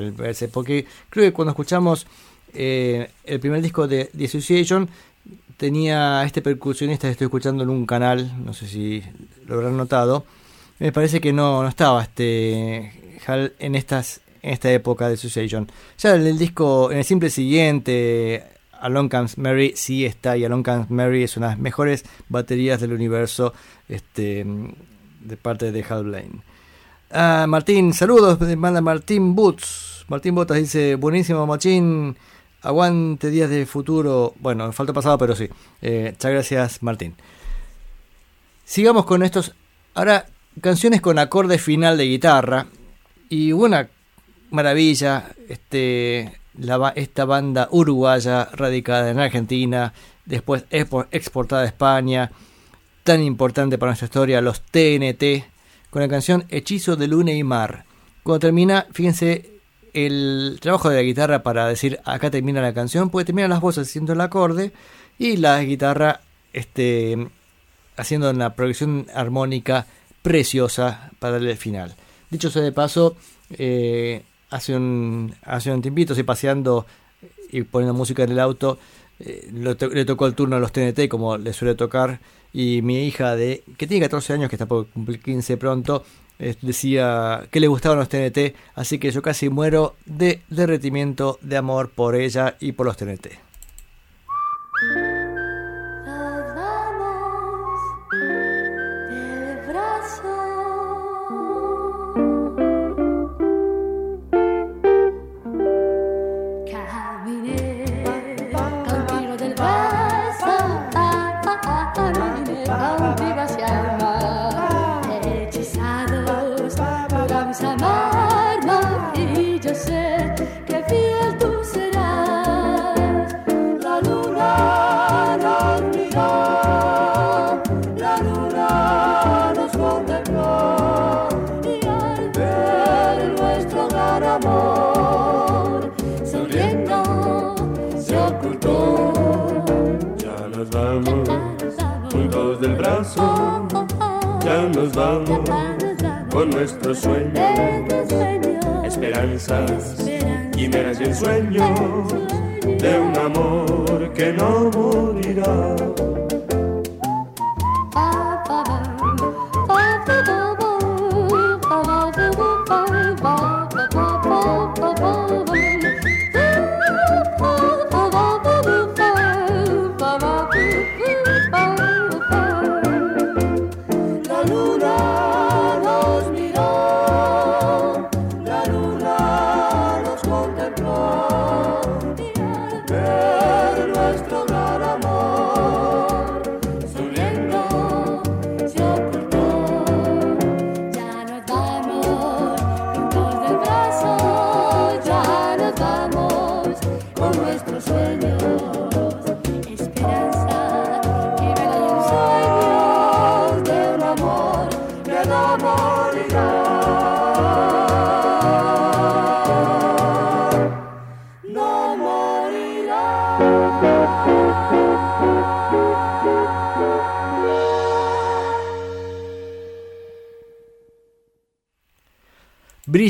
Porque creo que cuando escuchamos eh, el primer disco de The Association, tenía este percusionista que estoy escuchando en un canal, no sé si lo habrán notado. Me parece que no, no estaba este Hal en estas en esta época de Association. Ya en el disco, en el simple siguiente, Along Comes Mary sí está y Along Comes Mary es una de las mejores baterías del universo este, de parte de Hal Blaine. Ah, Martín, saludos, manda Martín Boots. Martín Botas dice, buenísimo Machín, aguante días de futuro. Bueno, falta pasado, pero sí. Eh, muchas gracias Martín. Sigamos con estos, ahora canciones con acorde final de guitarra. Y una maravilla, este, la esta banda uruguaya radicada en Argentina, después expo- exportada a España, tan importante para nuestra historia, los TNT, con la canción Hechizo de Luna y Mar. Cuando termina, fíjense el trabajo de la guitarra para decir acá termina la canción, porque terminan las voces haciendo el acorde y la guitarra este, haciendo una progresión armónica preciosa para el final. Dicho sea de paso, eh, hace, un, hace un tiempito, estoy paseando y poniendo música en el auto, eh, le tocó el turno a los TNT como le suele tocar y mi hija de que tiene 14 años que está por cumplir 15 pronto decía que le gustaban los TNT así que yo casi muero de derretimiento de amor por ella y por los TNT nos vamos con nuestros sueños, esperanzas, quimeras y ensueños de un amor que no morirá.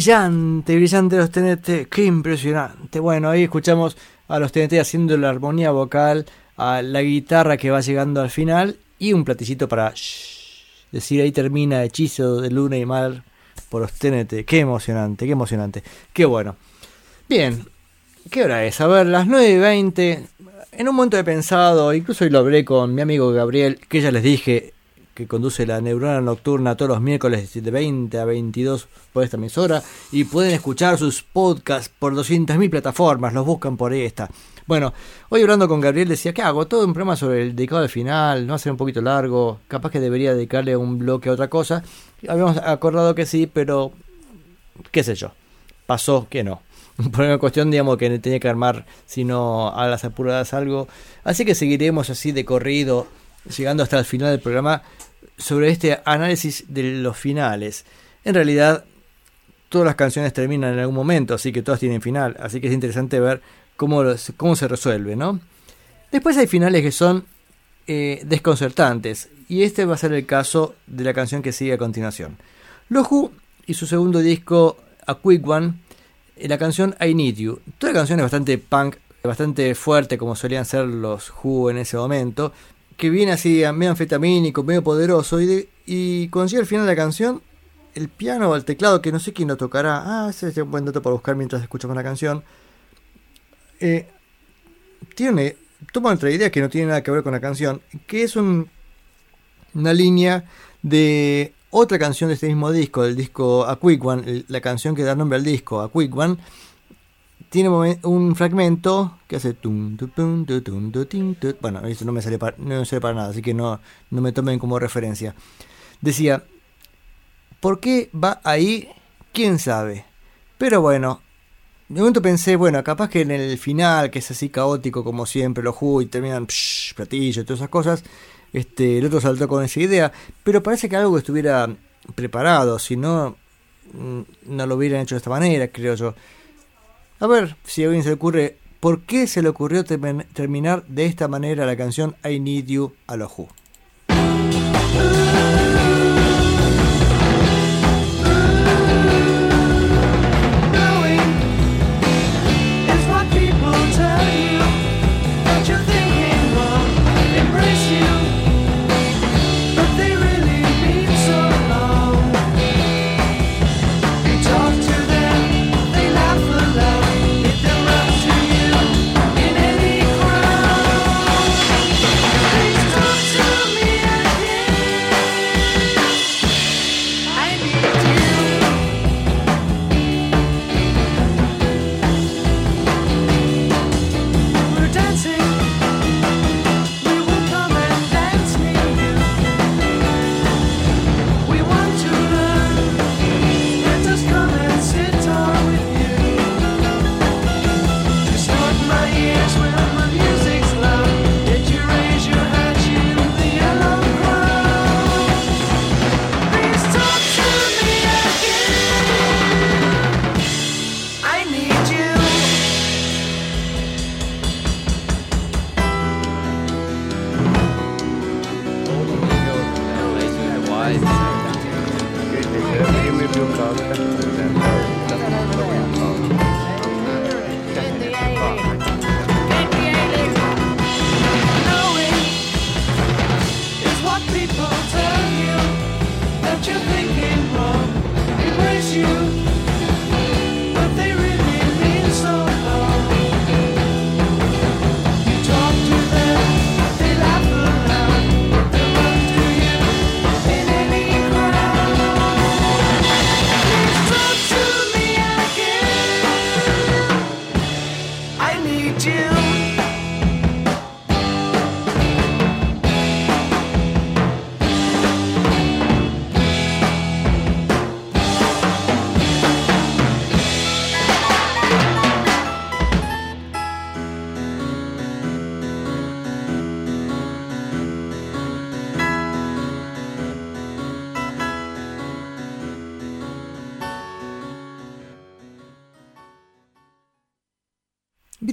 Brillante, brillante los TNT, qué impresionante. Bueno, ahí escuchamos a los TNT haciendo la armonía vocal, a la guitarra que va llegando al final y un platillicito para shh, decir ahí termina Hechizo de Luna y Mar por los TNT. Qué emocionante, qué emocionante. Qué bueno. Bien, ¿qué hora es? A ver, las 9 y 20. En un momento he pensado, incluso hoy lo hablé con mi amigo Gabriel, que ya les dije que conduce la neurona nocturna todos los miércoles de 20 a 22 por esta emisora y pueden escuchar sus podcasts por 200.000 plataformas, los buscan por esta. Bueno, hoy hablando con Gabriel decía, ¿qué hago? Todo un programa sobre el dedicado al final, no ser un poquito largo, capaz que debería dedicarle un bloque a otra cosa. Habíamos acordado que sí, pero qué sé yo, pasó que no. <laughs> Por una cuestión, digamos, que tenía que armar, sino a las apuradas algo. Así que seguiremos así de corrido, llegando hasta el final del programa, sobre este análisis de los finales. En realidad, todas las canciones terminan en algún momento, así que todas tienen final. Así que es interesante ver cómo, cómo se resuelve, ¿no? Después hay finales que son eh, desconcertantes, y este va a ser el caso de la canción que sigue a continuación. Los y su segundo disco, A Quick One, eh, la canción I Need You. Toda la canción es bastante punk, bastante fuerte, como solían ser los Who en ese momento, que viene así medio anfetamínico, medio poderoso, y, de- y cuando el final de la canción, el piano o el teclado, que no sé quién lo tocará, ah, ese es un buen dato para buscar mientras escuchamos la canción, eh, tiene, toma otra idea que no tiene nada que ver con la canción, que es un, una línea de otra canción de este mismo disco, del disco A Quick One, la canción que da nombre al disco, A Quick One, tiene un fragmento que hace tum, tum, tu, tin, tu. bueno, eso no me sale para, no sale para nada, así que no, no me tomen como referencia. Decía, ¿por qué va ahí? ¿Quién sabe? Pero bueno, de momento pensé, bueno, capaz que en el final, que es así caótico como siempre, los jugos y terminan psh, platillo y todas esas cosas, este, el otro saltó con esa idea, pero parece que algo estuviera preparado, si no, mm, no lo hubieran hecho de esta manera, creo yo. A ver si alguien se le ocurre, ¿por qué se le ocurrió termin- terminar de esta manera la canción I Need You a los Who?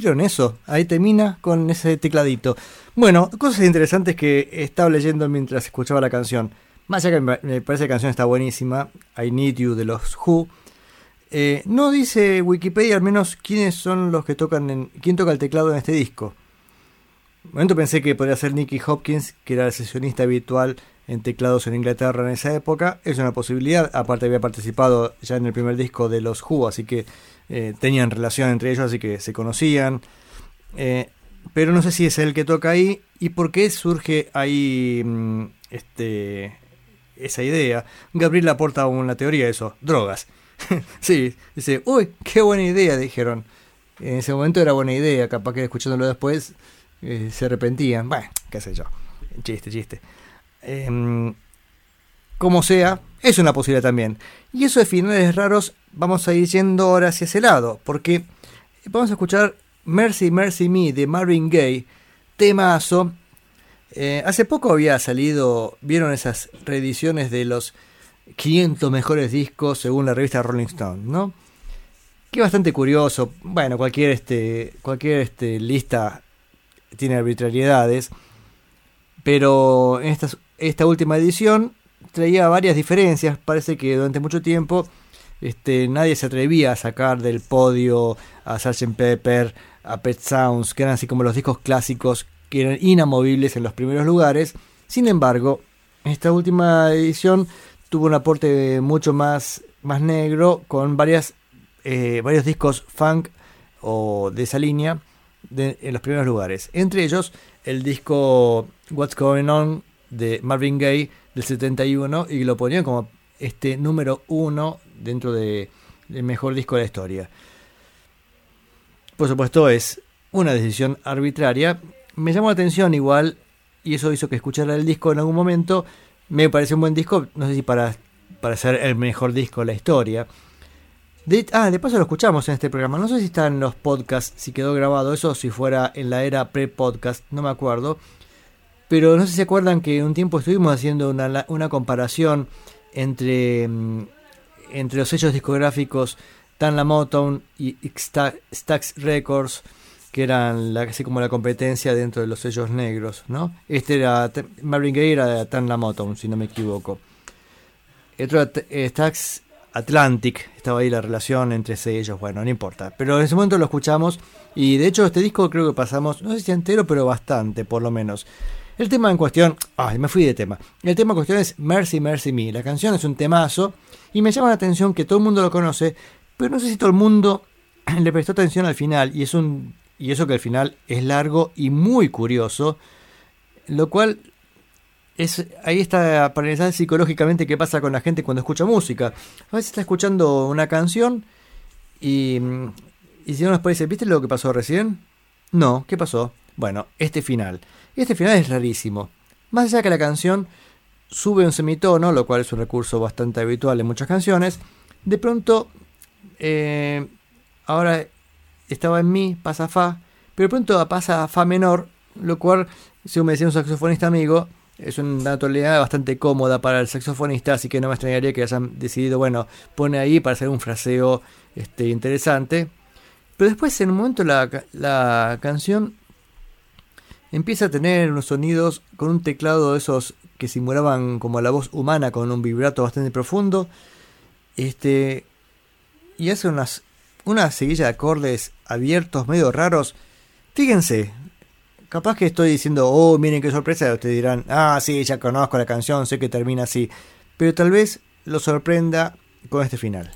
¿Vieron eso? Ahí termina con ese tecladito. Bueno, cosas interesantes que estaba leyendo mientras escuchaba la canción. Más allá que me me parece que la canción está buenísima, I Need You de los Who. Eh, no dice Wikipedia al menos quiénes son los que tocan en, quién toca el teclado en este disco. Un momento pensé que podría ser Nicky Hopkins, que era el sesionista habitual en teclados en Inglaterra en esa época. Es una posibilidad. Aparte había participado ya en el primer disco de los Who, así que eh, tenían relación entre ellos, así que se conocían. Eh, pero no sé si es el que toca ahí y por qué surge ahí mm, este, esa idea. Gabriel aporta una teoría de eso, drogas. <laughs> sí, dice, uy, qué buena idea, dijeron. En ese momento era buena idea, capaz que escuchándolo después eh, se arrepentían. Bueno, qué sé yo. Chiste, chiste. Em, como sea, es una posibilidad también. Y eso de finales raros, vamos a ir yendo ahora hacia ese lado, porque vamos a escuchar Mercy, Mercy Me de Marvin Gaye, temazo. Eh, hace poco había salido, vieron esas reediciones de los 500 mejores discos según la revista Rolling Stone, ¿no? Que bastante curioso. Bueno, cualquier este, cualquier este lista tiene arbitrariedades, pero en esta, esta última edición traía varias diferencias. Parece que durante mucho tiempo este, nadie se atrevía a sacar del podio a Sgt. Pepper, a Pet Sounds, que eran así como los discos clásicos que eran inamovibles en los primeros lugares. Sin embargo, esta última edición tuvo un aporte mucho más, más negro con varias, eh, varios discos funk o de esa línea en los primeros lugares. Entre ellos el disco What's Going On de Marvin Gaye del 71 y lo ponían como este número uno dentro de- del mejor disco de la historia. Por supuesto es una decisión arbitraria. Me llamó la atención igual y eso hizo que escuchara el disco en algún momento. Me pareció un buen disco, no sé si para, para ser el mejor disco de la historia. Ah, de paso lo escuchamos en este programa. No sé si está en los podcasts, si quedó grabado eso, si fuera en la era pre-podcast, no me acuerdo. Pero no sé si se acuerdan que un tiempo estuvimos haciendo una, una comparación entre, mm, entre los sellos discográficos Tan La Motown y Sta- Stax Records, que eran la, como la competencia dentro de los sellos negros, ¿no? Este era, Marvin Gaye era de Tan La Motown, si no me equivoco. Otro eh, Stax Atlantic, estaba ahí la relación entre ellos, bueno, no importa. Pero en ese momento lo escuchamos y de hecho este disco creo que pasamos, no sé si entero, pero bastante, por lo menos. El tema en cuestión, ay, me fui de tema. El tema en cuestión es Mercy, Mercy Me. La canción es un temazo y me llama la atención que todo el mundo lo conoce, pero no sé si todo el mundo <clears throat> le prestó atención al final y es un y eso que el final es largo y muy curioso, lo cual es ahí está para psicológicamente qué pasa con la gente cuando escucha música. A veces está escuchando una canción y, y si no nos parece, ¿viste lo que pasó recién? No, ¿qué pasó? Bueno, este final. Este final es rarísimo. Más allá que la canción sube un semitono, lo cual es un recurso bastante habitual en muchas canciones, de pronto, eh, ahora estaba en mi, pasa fa, pero de pronto pasa a fa menor, lo cual, según me decía un saxofonista amigo, es una tonalidad bastante cómoda para el saxofonista, así que no me extrañaría que hayan decidido, bueno, pone ahí para hacer un fraseo este, interesante. Pero después, en un momento, la canción empieza a tener unos sonidos con un teclado de esos que simulaban como la voz humana con un vibrato bastante profundo. Este, y hace unas, una seguilla de acordes abiertos, medio raros. Fíjense, capaz que estoy diciendo, oh, miren qué sorpresa, ustedes dirán, ah, sí, ya conozco la canción, sé que termina así. Pero tal vez lo sorprenda con este final.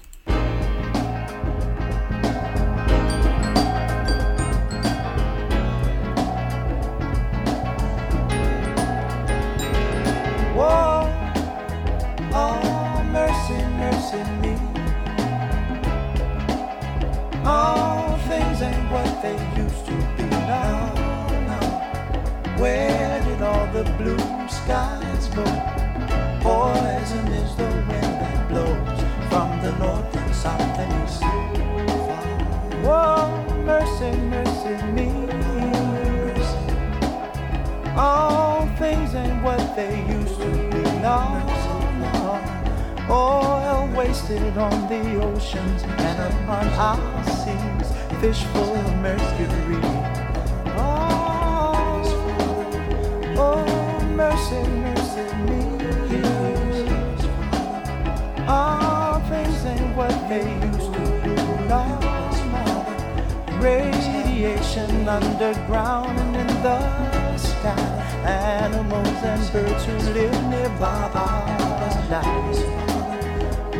Oil wasted on the oceans and upon our seas, fish full of mercury. Oh, oh mercy, mercy me. Our things ain't what they used to be. Lost my radiation underground and in the sky. Animals and birds who live nearby are nice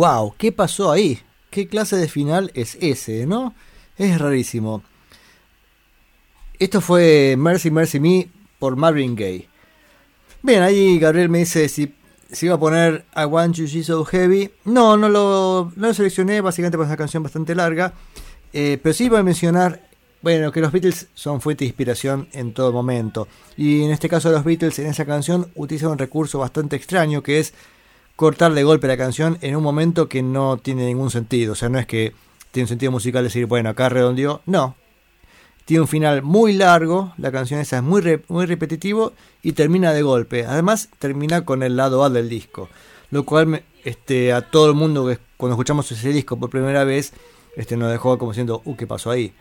Wow, ¿qué pasó ahí? ¿Qué clase de final es ese, no? Es rarísimo. Esto fue Mercy Mercy Me por Marvin Gaye. Bien, ahí Gabriel me dice si, si iba a poner I Want You She's So Heavy. No, no lo, no lo seleccioné, básicamente es una canción bastante larga. Eh, pero sí iba a mencionar, bueno, que los Beatles son fuente de inspiración en todo momento. Y en este caso los Beatles en esa canción utilizan un recurso bastante extraño que es cortar de golpe la canción en un momento que no tiene ningún sentido. O sea, no es que tiene un sentido musical decir, bueno, acá redondeó. No. Tiene un final muy largo, la canción esa es muy, re- muy repetitivo y termina de golpe. Además, termina con el lado A del disco. Lo cual este, a todo el mundo que cuando escuchamos ese disco por primera vez este, nos dejó como diciendo, uh, ¿qué pasó ahí?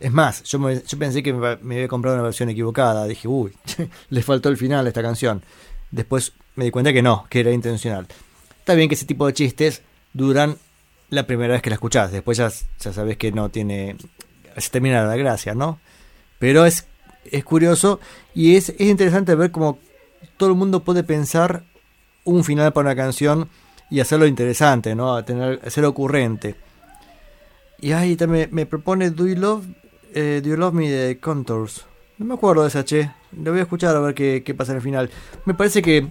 Es más, yo, me- yo pensé que me, me había comprado una versión equivocada. Dije, uy, <laughs> le faltó el final a esta canción. Después me di cuenta que no, que era intencional. Está bien que ese tipo de chistes duran la primera vez que la escuchás. Después ya, ya sabes que no tiene. Se termina la gracia, ¿no? Pero es, es curioso y es, es interesante ver cómo todo el mundo puede pensar un final para una canción y hacerlo interesante, ¿no? Tener, hacerlo ocurrente. Y ahí también me propone Do You Love, eh, Do You Love Me de Contours. No me acuerdo de esa, che. Lo voy a escuchar a ver qué, qué pasa en el final. Me parece que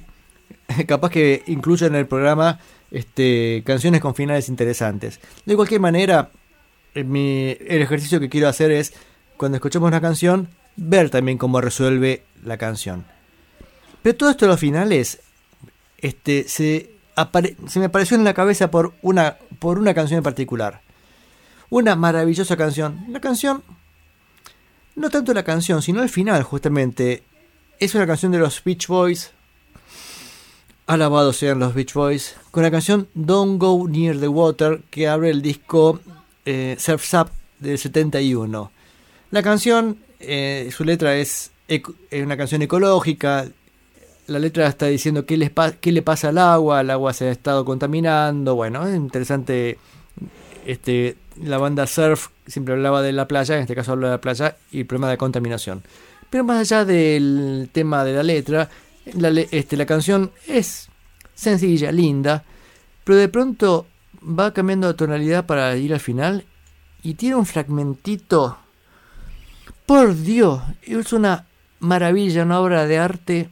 <laughs> capaz que incluya en el programa este, canciones con finales interesantes. De cualquier manera, eh, el ejercicio que quiero hacer es, cuando escuchemos una canción, ver también cómo resuelve la canción. Pero todo esto de los finales este, se me apareció en la cabeza por una, por una canción en particular. Una maravillosa canción. La canción, no tanto la canción, sino el final justamente. Es una canción de los Beach Boys. Alabados sean los Beach Boys. Con la canción Don't Go Near the Water que abre el disco eh, Surf's Up del 71. La canción, eh, su letra es, una canción ecológica. La letra está diciendo qué, qué le pasa al agua, el agua se ha estado contaminando. Bueno, es interesante. Este, la banda Surf siempre hablaba de la playa, en este caso habla de la playa y el problema de contaminación. Pero más allá del tema de la letra, la, este, la canción es sencilla, linda, pero de pronto va cambiando de tonalidad para ir al final y tiene un fragmentito. Por Dios, es una maravilla, una obra de arte,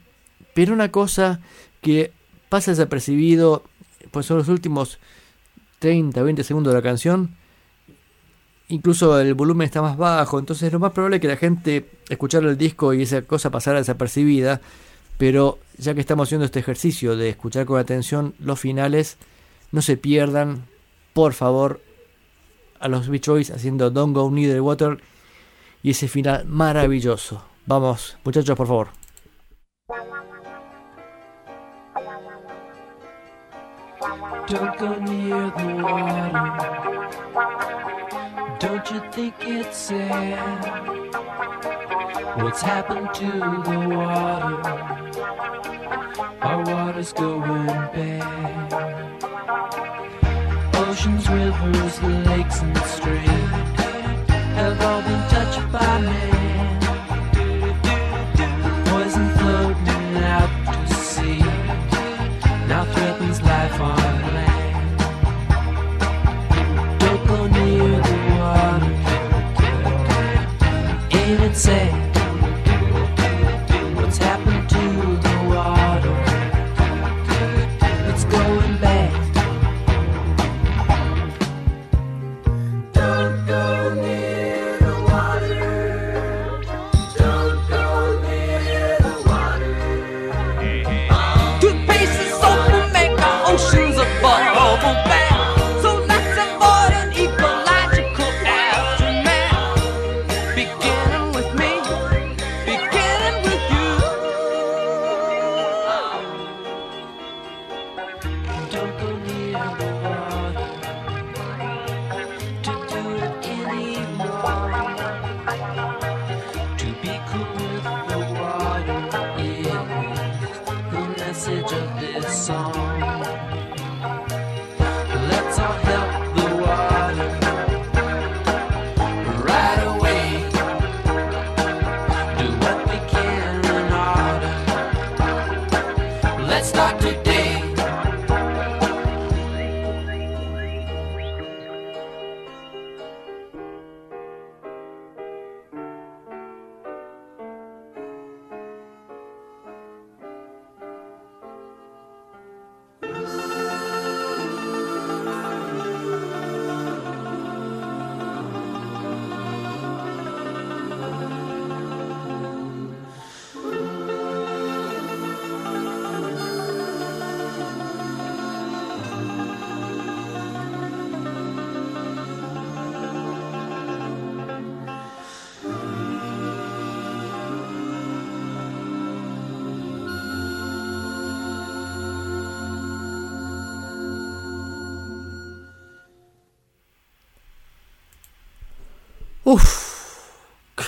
pero una cosa que pasa desapercibido, pues son los últimos 30, 20 segundos de la canción incluso el volumen está más bajo, entonces lo más probable es que la gente escuchara el disco y esa cosa pasara desapercibida, pero ya que estamos haciendo este ejercicio de escuchar con atención los finales, no se pierdan, por favor, a los Beach Boys haciendo Don't Go Near the Water y ese final maravilloso. Vamos, muchachos, por favor. Don't you think it's sad? What's happened to the water? Our water's going bad. Oceans, rivers, lakes, and streams have all been touched by man. Ain't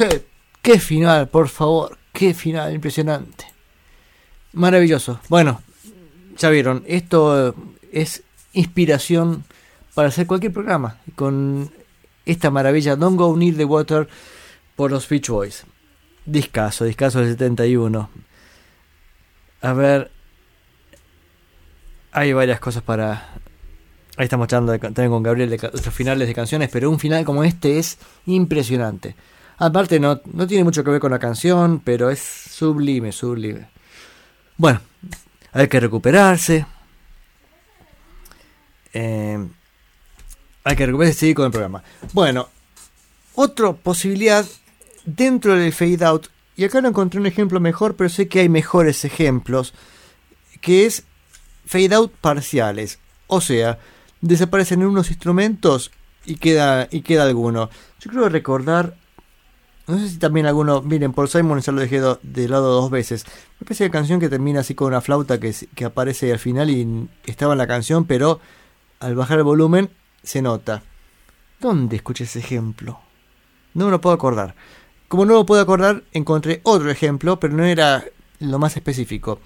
qué, qué final, por favor, qué final impresionante. Maravilloso. Bueno, ya vieron, esto eh, es inspiración para hacer cualquier programa con esta maravilla Don't Go Near the Water por los Beach Boys. Discaso, discaso del 71. A ver, hay varias cosas para Ahí estamos charlando también con Gabriel de los finales de canciones, pero un final como este es impresionante. Aparte no, no tiene mucho que ver con la canción, pero es sublime, sublime. Bueno, hay que recuperarse. Eh, hay que recuperarse y con el programa. Bueno, otra posibilidad dentro del fade out, y acá no encontré un ejemplo mejor, pero sé que hay mejores ejemplos, que es fade out parciales. O sea, desaparecen unos instrumentos y queda, y queda alguno. Yo creo recordar, no sé si también alguno, miren, por Simon ya lo dejé do- de lado dos veces. Parece que hay canción que termina así con una flauta que, que aparece al final y estaba en la canción, pero al bajar el volumen se nota. ¿Dónde escuché ese ejemplo? No me lo puedo acordar. Como no lo puedo acordar, encontré otro ejemplo, pero no era lo más específico.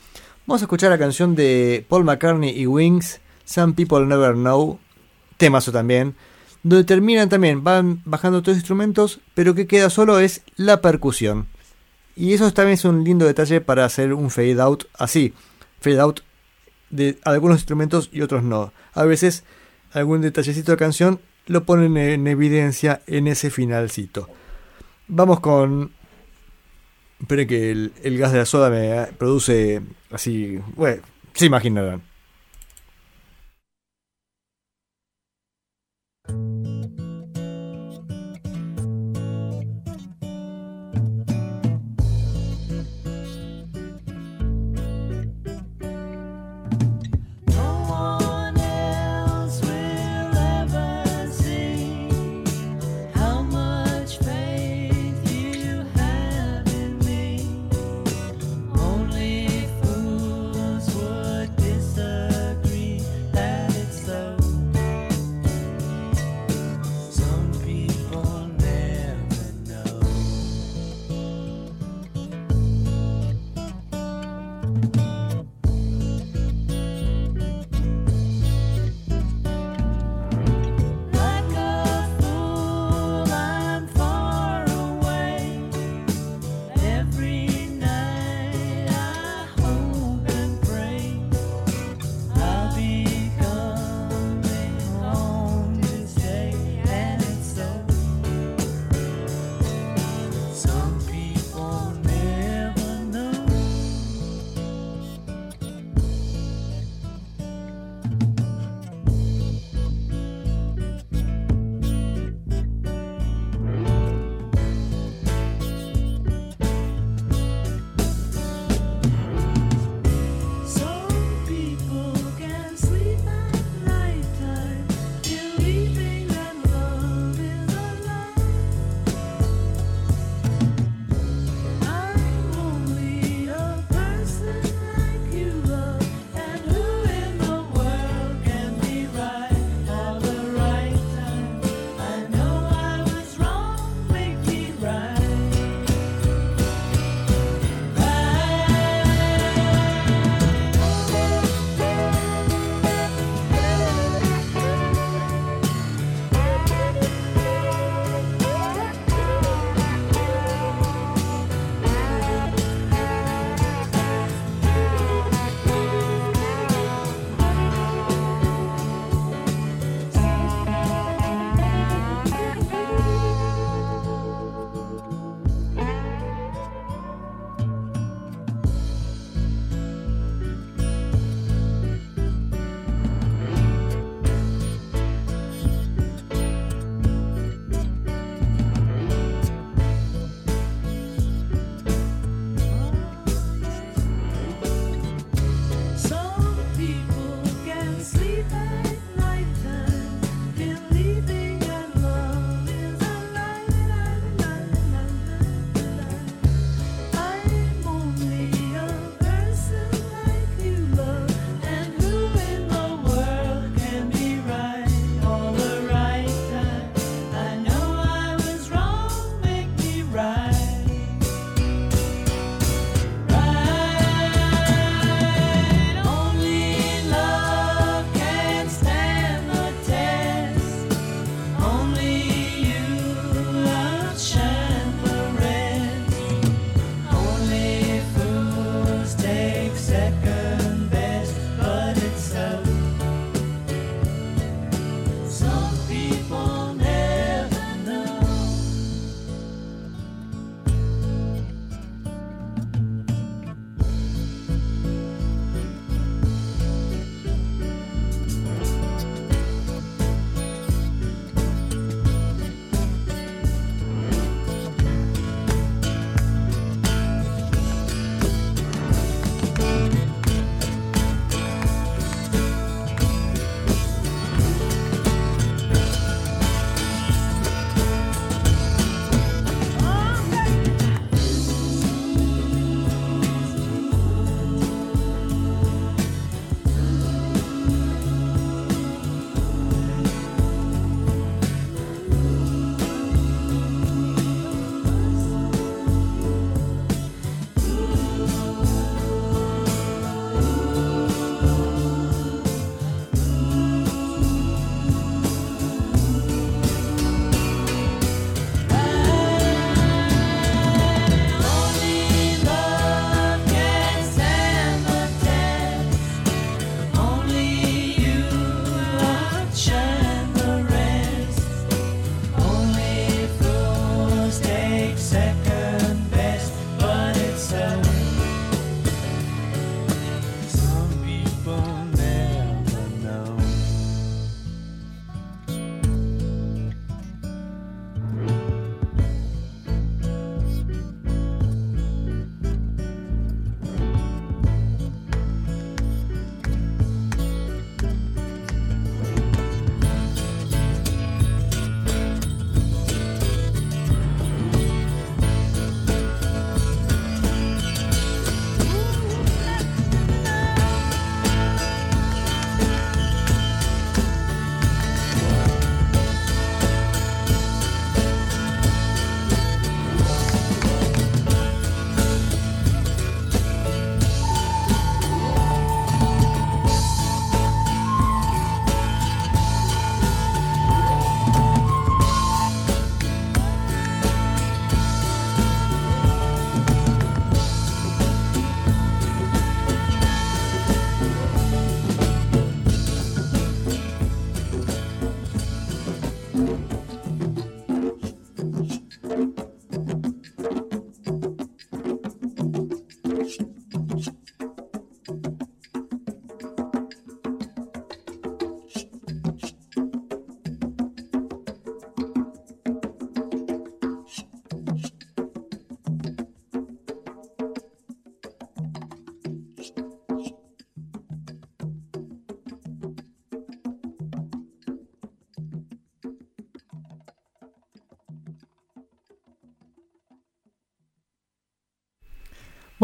Vamos a escuchar la canción de Paul McCartney y Wings, Some People Never Know, temazo también, donde terminan también, van bajando los instrumentos, pero que queda solo es la percusión. Y eso también es un lindo detalle para hacer un fade out así, fade out de algunos instrumentos y otros no. A veces algún detallecito de canción lo ponen en evidencia en ese finalcito. Vamos con... Esperen que el, el gas de la soda me eh, produce así... Bueno, se imaginarán.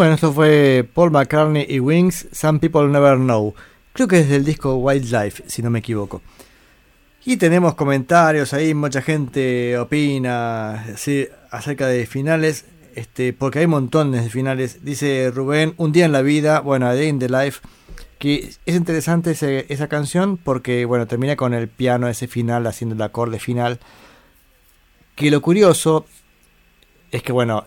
Bueno, esto fue Paul McCartney y Wings, Some People Never Know. Creo que es del disco Wildlife, si no me equivoco. Y tenemos comentarios ahí, mucha gente opina acerca de finales, este, porque hay montones de finales. Dice Rubén, Un día en la vida, bueno, A Day in the Life, que es interesante esa canción porque, bueno, termina con el piano, ese final, haciendo el acorde final. Que lo curioso es que, bueno,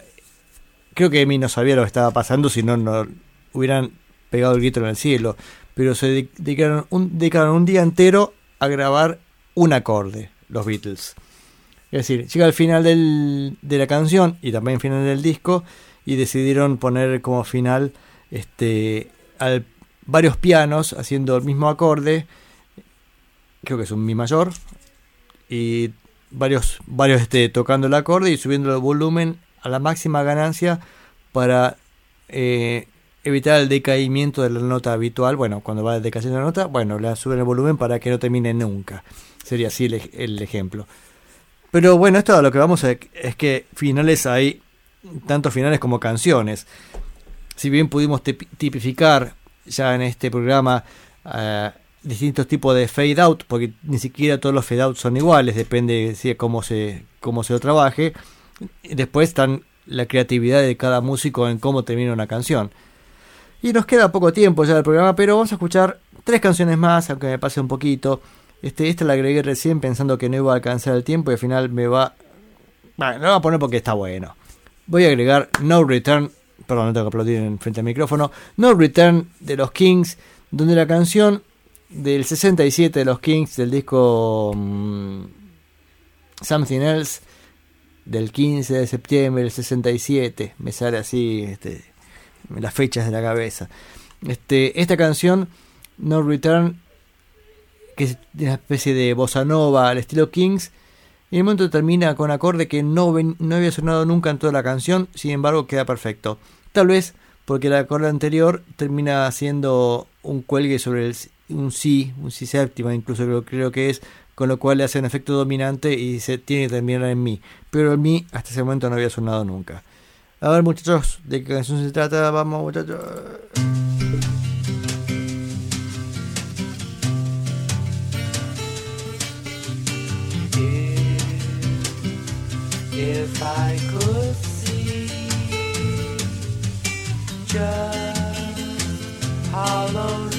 creo que Emi no sabía lo que estaba pasando, si no, no hubieran pegado el grito en el cielo. Pero se de- dedicaron un, dedicaron un día entero a grabar un acorde, los Beatles. Es decir, llega al final del- de la canción y también al final del disco y decidieron poner como final este al, varios pianos haciendo el mismo acorde, creo que es un mi mayor, y varios, varios este, tocando el acorde y subiendo el volumen a la máxima ganancia para eh, evitar el decaimiento de la nota habitual. Bueno, cuando va decayendo la nota, bueno, la suben el volumen para que no termine nunca. Sería así el, ej- el ejemplo. Pero bueno, esto a lo que vamos a, es que finales hay tanto finales como canciones. Si bien pudimos tip- tipificar ya en este programa eh, distintos tipos de fade out, porque ni siquiera todos los fade out son iguales, depende de cómo se, cómo se lo trabaje. Después están la creatividad de cada músico en cómo termina una canción. Y nos queda poco tiempo ya del programa, pero vamos a escuchar tres canciones más, aunque me pase un poquito. Este, esta la agregué recién pensando que no iba a alcanzar el tiempo y al final me va... Bueno, lo voy a poner porque está bueno. Voy a agregar No Return, perdón, no tengo que aplaudir en frente al micrófono, No Return de los Kings, donde la canción del 67 de los Kings, del disco mm, Something Else, del 15 de septiembre del 67, me sale así este, las fechas de la cabeza. Este, esta canción, No Return, que es una especie de bossa nova al estilo Kings, y en el momento termina con acorde que no, ven- no había sonado nunca en toda la canción, sin embargo queda perfecto. Tal vez porque el acorde anterior termina siendo un cuelgue sobre el, un si, un si séptima, incluso creo, creo que es, con lo cual le hace un efecto dominante y se tiene que terminar en mi. Pero el mi hasta ese momento no había sonado nunca. A ver muchachos, ¿de qué canción se trata? Vamos muchachos. If I could just how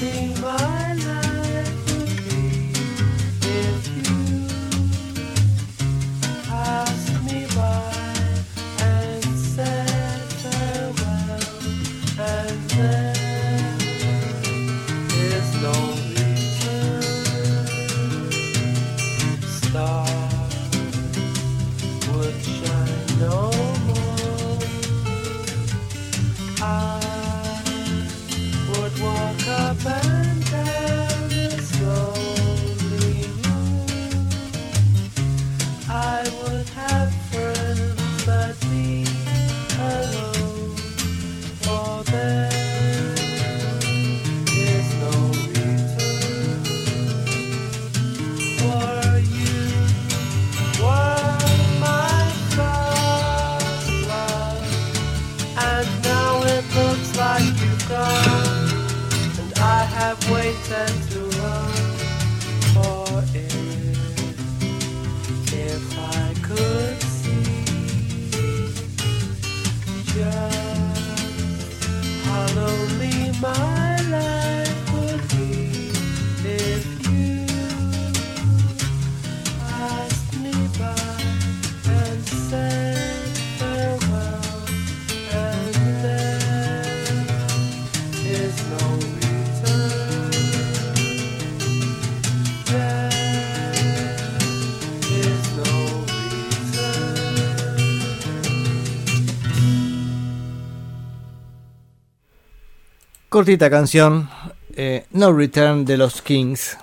Cortita canción, eh, No Return de los Kings.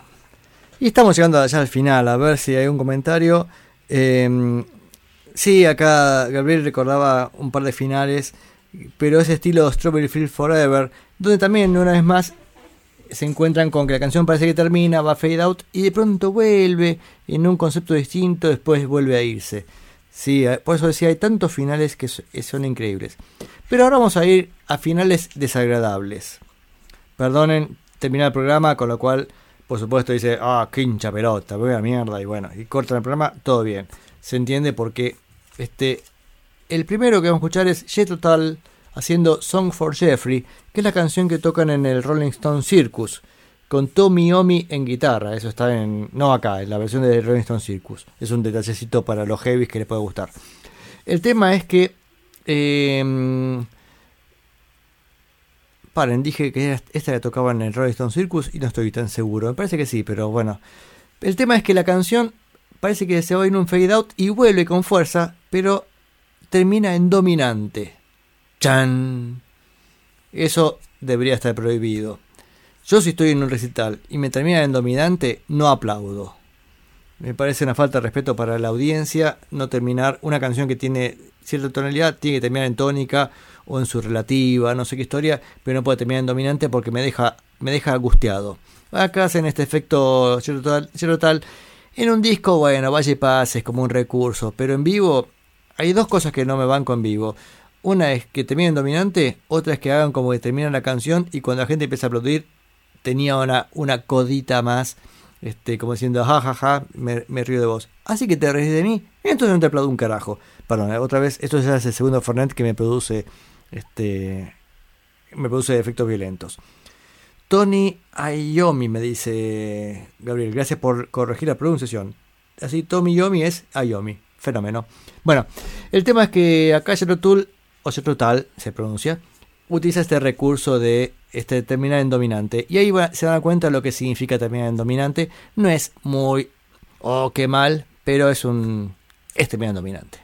Y estamos llegando allá al final, a ver si hay un comentario. Eh, sí, acá Gabriel recordaba un par de finales, pero ese estilo Strawberry Field Forever, donde también una vez más se encuentran con que la canción parece que termina, va fade out y de pronto vuelve en un concepto distinto, después vuelve a irse. Sí, eh, por eso decía, hay tantos finales que so- que son increíbles. Pero ahora vamos a ir a finales desagradables. Perdonen, termina el programa, con lo cual, por supuesto, dice, ah, qué hincha pelota, voy a mierda, y bueno, y cortan el programa, todo bien. Se entiende porque este. El primero que vamos a escuchar es Jet Total haciendo Song for Jeffrey, que es la canción que tocan en el Rolling Stone Circus, con Tommy Omi en guitarra. Eso está en. No acá, en la versión de Rolling Stone Circus. Es un detallecito para los heavies que les puede gustar. El tema es que. eh, paren, dije que esta la tocaba en el Rolling Stone Circus y no estoy tan seguro. Me parece que sí, pero bueno. El tema es que la canción parece que se va en un fade out y vuelve con fuerza, pero termina en dominante. ¡Chan! Eso debería estar prohibido. Yo si estoy en un recital y me termina en dominante, no aplaudo. Me parece una falta de respeto para la audiencia no terminar una canción que tiene cierta tonalidad, tiene que terminar en tónica o en su relativa, no sé qué historia, pero no puede terminar en dominante porque me deja, me deja angustiado. Acá hacen este efecto cierto tal. En un disco, bueno, vaya y pase, es como un recurso, pero en vivo hay dos cosas que no me van con vivo. Una es que terminen dominante, otra es que hagan como que termina la canción y cuando la gente empieza a aplaudir tenía una, una codita más, este, como diciendo, ja, ja, ja, me, río de vos. Así que te ríes de mí, entonces no te aplaudo un carajo. Perdón, eh, otra vez, esto es el segundo Fernet que me produce, este, me produce efectos violentos. Tony Ayomi, me dice Gabriel, gracias por corregir la pronunciación. Así, Tommy Yomi es Ayomi, fenómeno. Bueno, el tema es que acá Tull, o Tull, se pronuncia, utiliza este recurso de este, terminar en dominante. Y ahí se dan cuenta de lo que significa terminar en dominante. No es muy, oh, qué mal, pero es un, es terminar en dominante.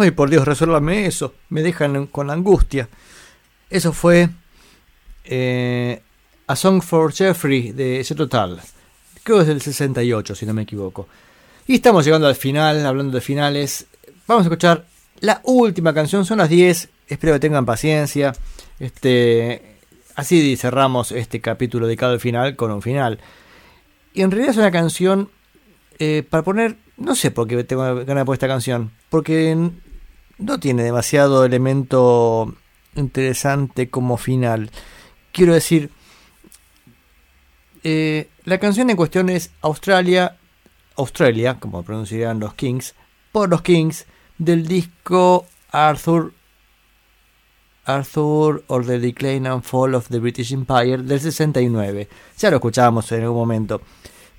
Ay, por Dios, resuélvame eso. Me dejan con angustia. Eso fue eh, A Song for Jeffrey de ese total. Creo que es del 68, si no me equivoco. Y estamos llegando al final, hablando de finales. Vamos a escuchar la última canción, son las 10. Espero que tengan paciencia. Este, así cerramos este capítulo dedicado al final con un final. Y en realidad es una canción eh, para poner. No sé por qué tengo ganas de poner esta canción. Porque no tiene demasiado elemento interesante como final. Quiero decir, eh, la canción en cuestión es Australia, Australia, como pronunciarían los Kings, por los Kings, del disco Arthur, Arthur or the Decline and Fall of the British Empire del 69. Ya lo escuchábamos en algún momento.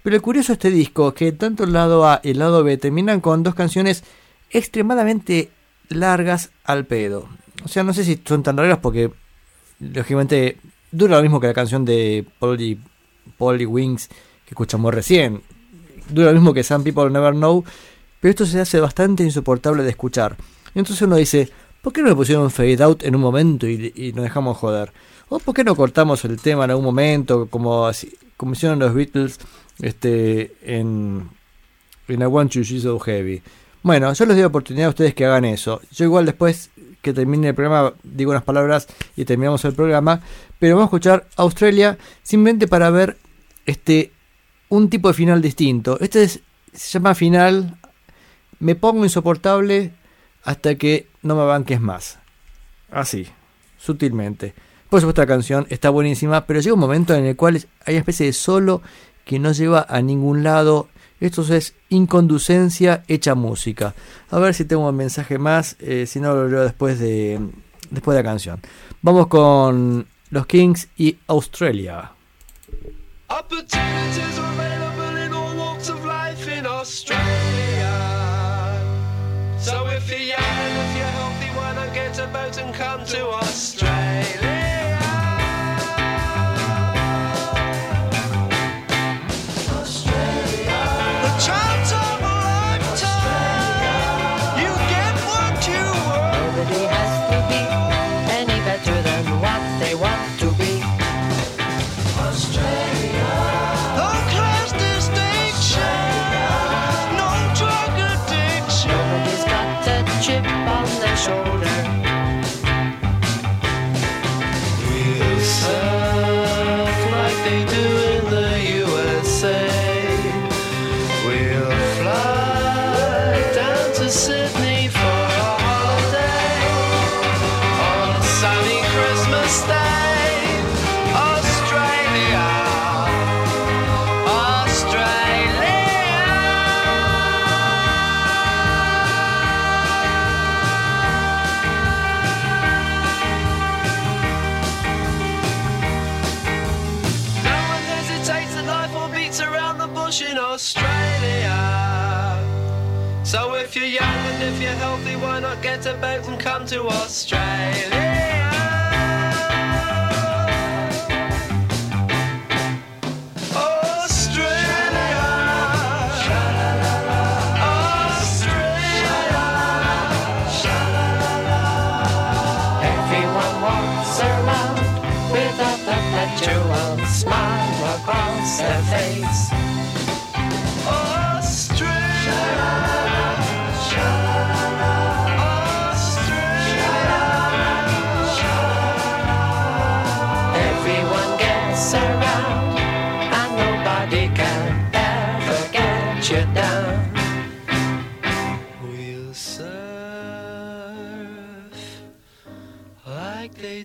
Pero lo curioso de este disco es que tanto el lado A y el lado B terminan con dos canciones extremadamente largas al pedo. O sea, no sé si son tan largas porque, lógicamente, dura lo mismo que la canción de Polly, Polly Wings que escuchamos recién. Dura lo mismo que Some People Never Know, pero esto se hace bastante insoportable de escuchar. Entonces uno dice, ¿por qué no le pusieron fade out en un momento y, y nos dejamos joder? ¿O por qué no cortamos el tema en algún momento, como, así, como hicieron los Beatles este, en, en I Want You She's So Heavy? Bueno, yo les doy oportunidad a ustedes que hagan eso. Yo igual después que termine el programa digo unas palabras y terminamos el programa. Pero vamos a escuchar Australia simplemente para ver este un tipo de final distinto. Este es, se llama final. Me pongo insoportable hasta que no me banques más. Así, sutilmente. Por supuesto la canción está buenísima, pero llega un momento en el cual hay una especie de solo que no lleva a ningún lado. Esto es inconducencia hecha música. A ver si tengo un mensaje más, eh, si no lo leo después de, después de la canción. Vamos con los Kings y Australia. Opportunities are available in all walks of life in Australia. So if you're young if you're healthy, why not get a boat and come to Australia? If you're young and if you're healthy, why not get a boat and come to Australia?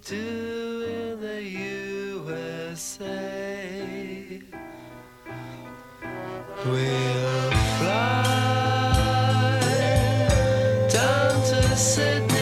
Do in the USA. We'll fly down to Sydney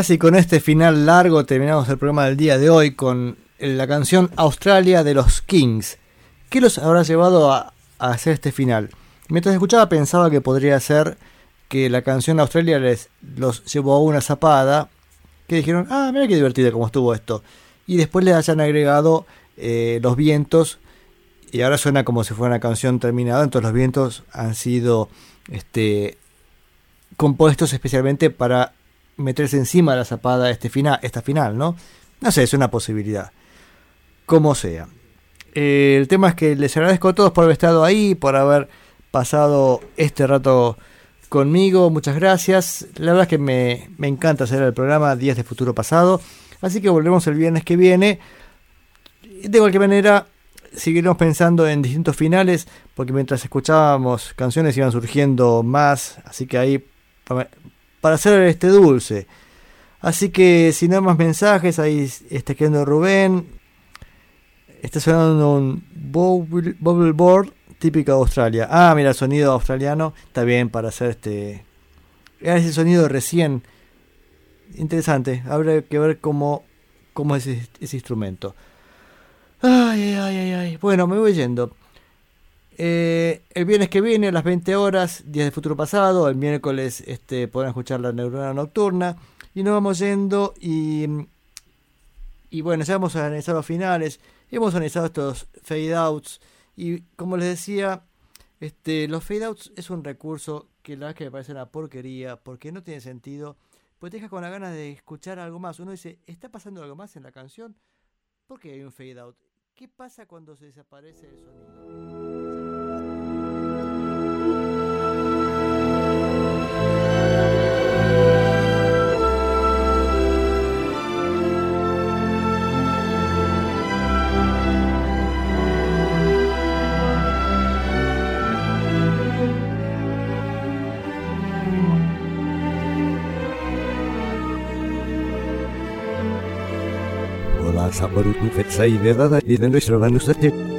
Así, con este final largo terminamos el programa del día de hoy con la canción Australia de los Kings. ¿Qué los habrá llevado a, hacer este final? Mientras escuchaba pensaba que podría ser que la canción Australia les los llevó a una zapada, que dijeron, ah, mira qué divertido cómo estuvo esto. Y después le hayan agregado eh, los vientos, y ahora suena como si fuera una canción terminada, entonces los vientos han sido este, compuestos especialmente para meterse encima de la zapada este final, esta final, ¿no? No sé, es una posibilidad. Como sea. Eh, el tema es que les agradezco a todos por haber estado ahí, por haber pasado este rato conmigo. Muchas gracias. La verdad es que me, me encanta hacer el programa Días de Futuro Pasado. Así que volvemos el viernes que viene. De cualquier manera, seguiremos pensando en distintos finales, porque mientras escuchábamos canciones iban surgiendo más. Así que ahí para hacer este dulce. Así que si no hay más mensajes, ahí está quedando Rubén. Está sonando un bubble, bubble board típico de Australia. Ah, mira, sonido australiano está bien para hacer este. Era ese sonido recién. Interesante. Habrá que ver cómo, cómo es ese, ese instrumento. Ay, ay, ay, ay. Bueno, me voy yendo. Eh, el viernes que viene, a las 20 horas, Días de Futuro Pasado. El miércoles este, podrán escuchar la neurona nocturna. Y nos vamos yendo. Y, bueno, ya hemos analizado los finales. Hemos analizado estos fade outs. Y como les decía, este, los fade outs es un recurso que la verdad que me parece una porquería. Porque no tiene sentido. Pues te deja con la ganas de escuchar algo más. Uno dice, ¿está pasando algo más en la canción? ¿Por qué hay un fade out? ¿Qué pasa cuando se desaparece el sonido? Hola, Saboru Fetsai de Dada y de nuestro Vanusate.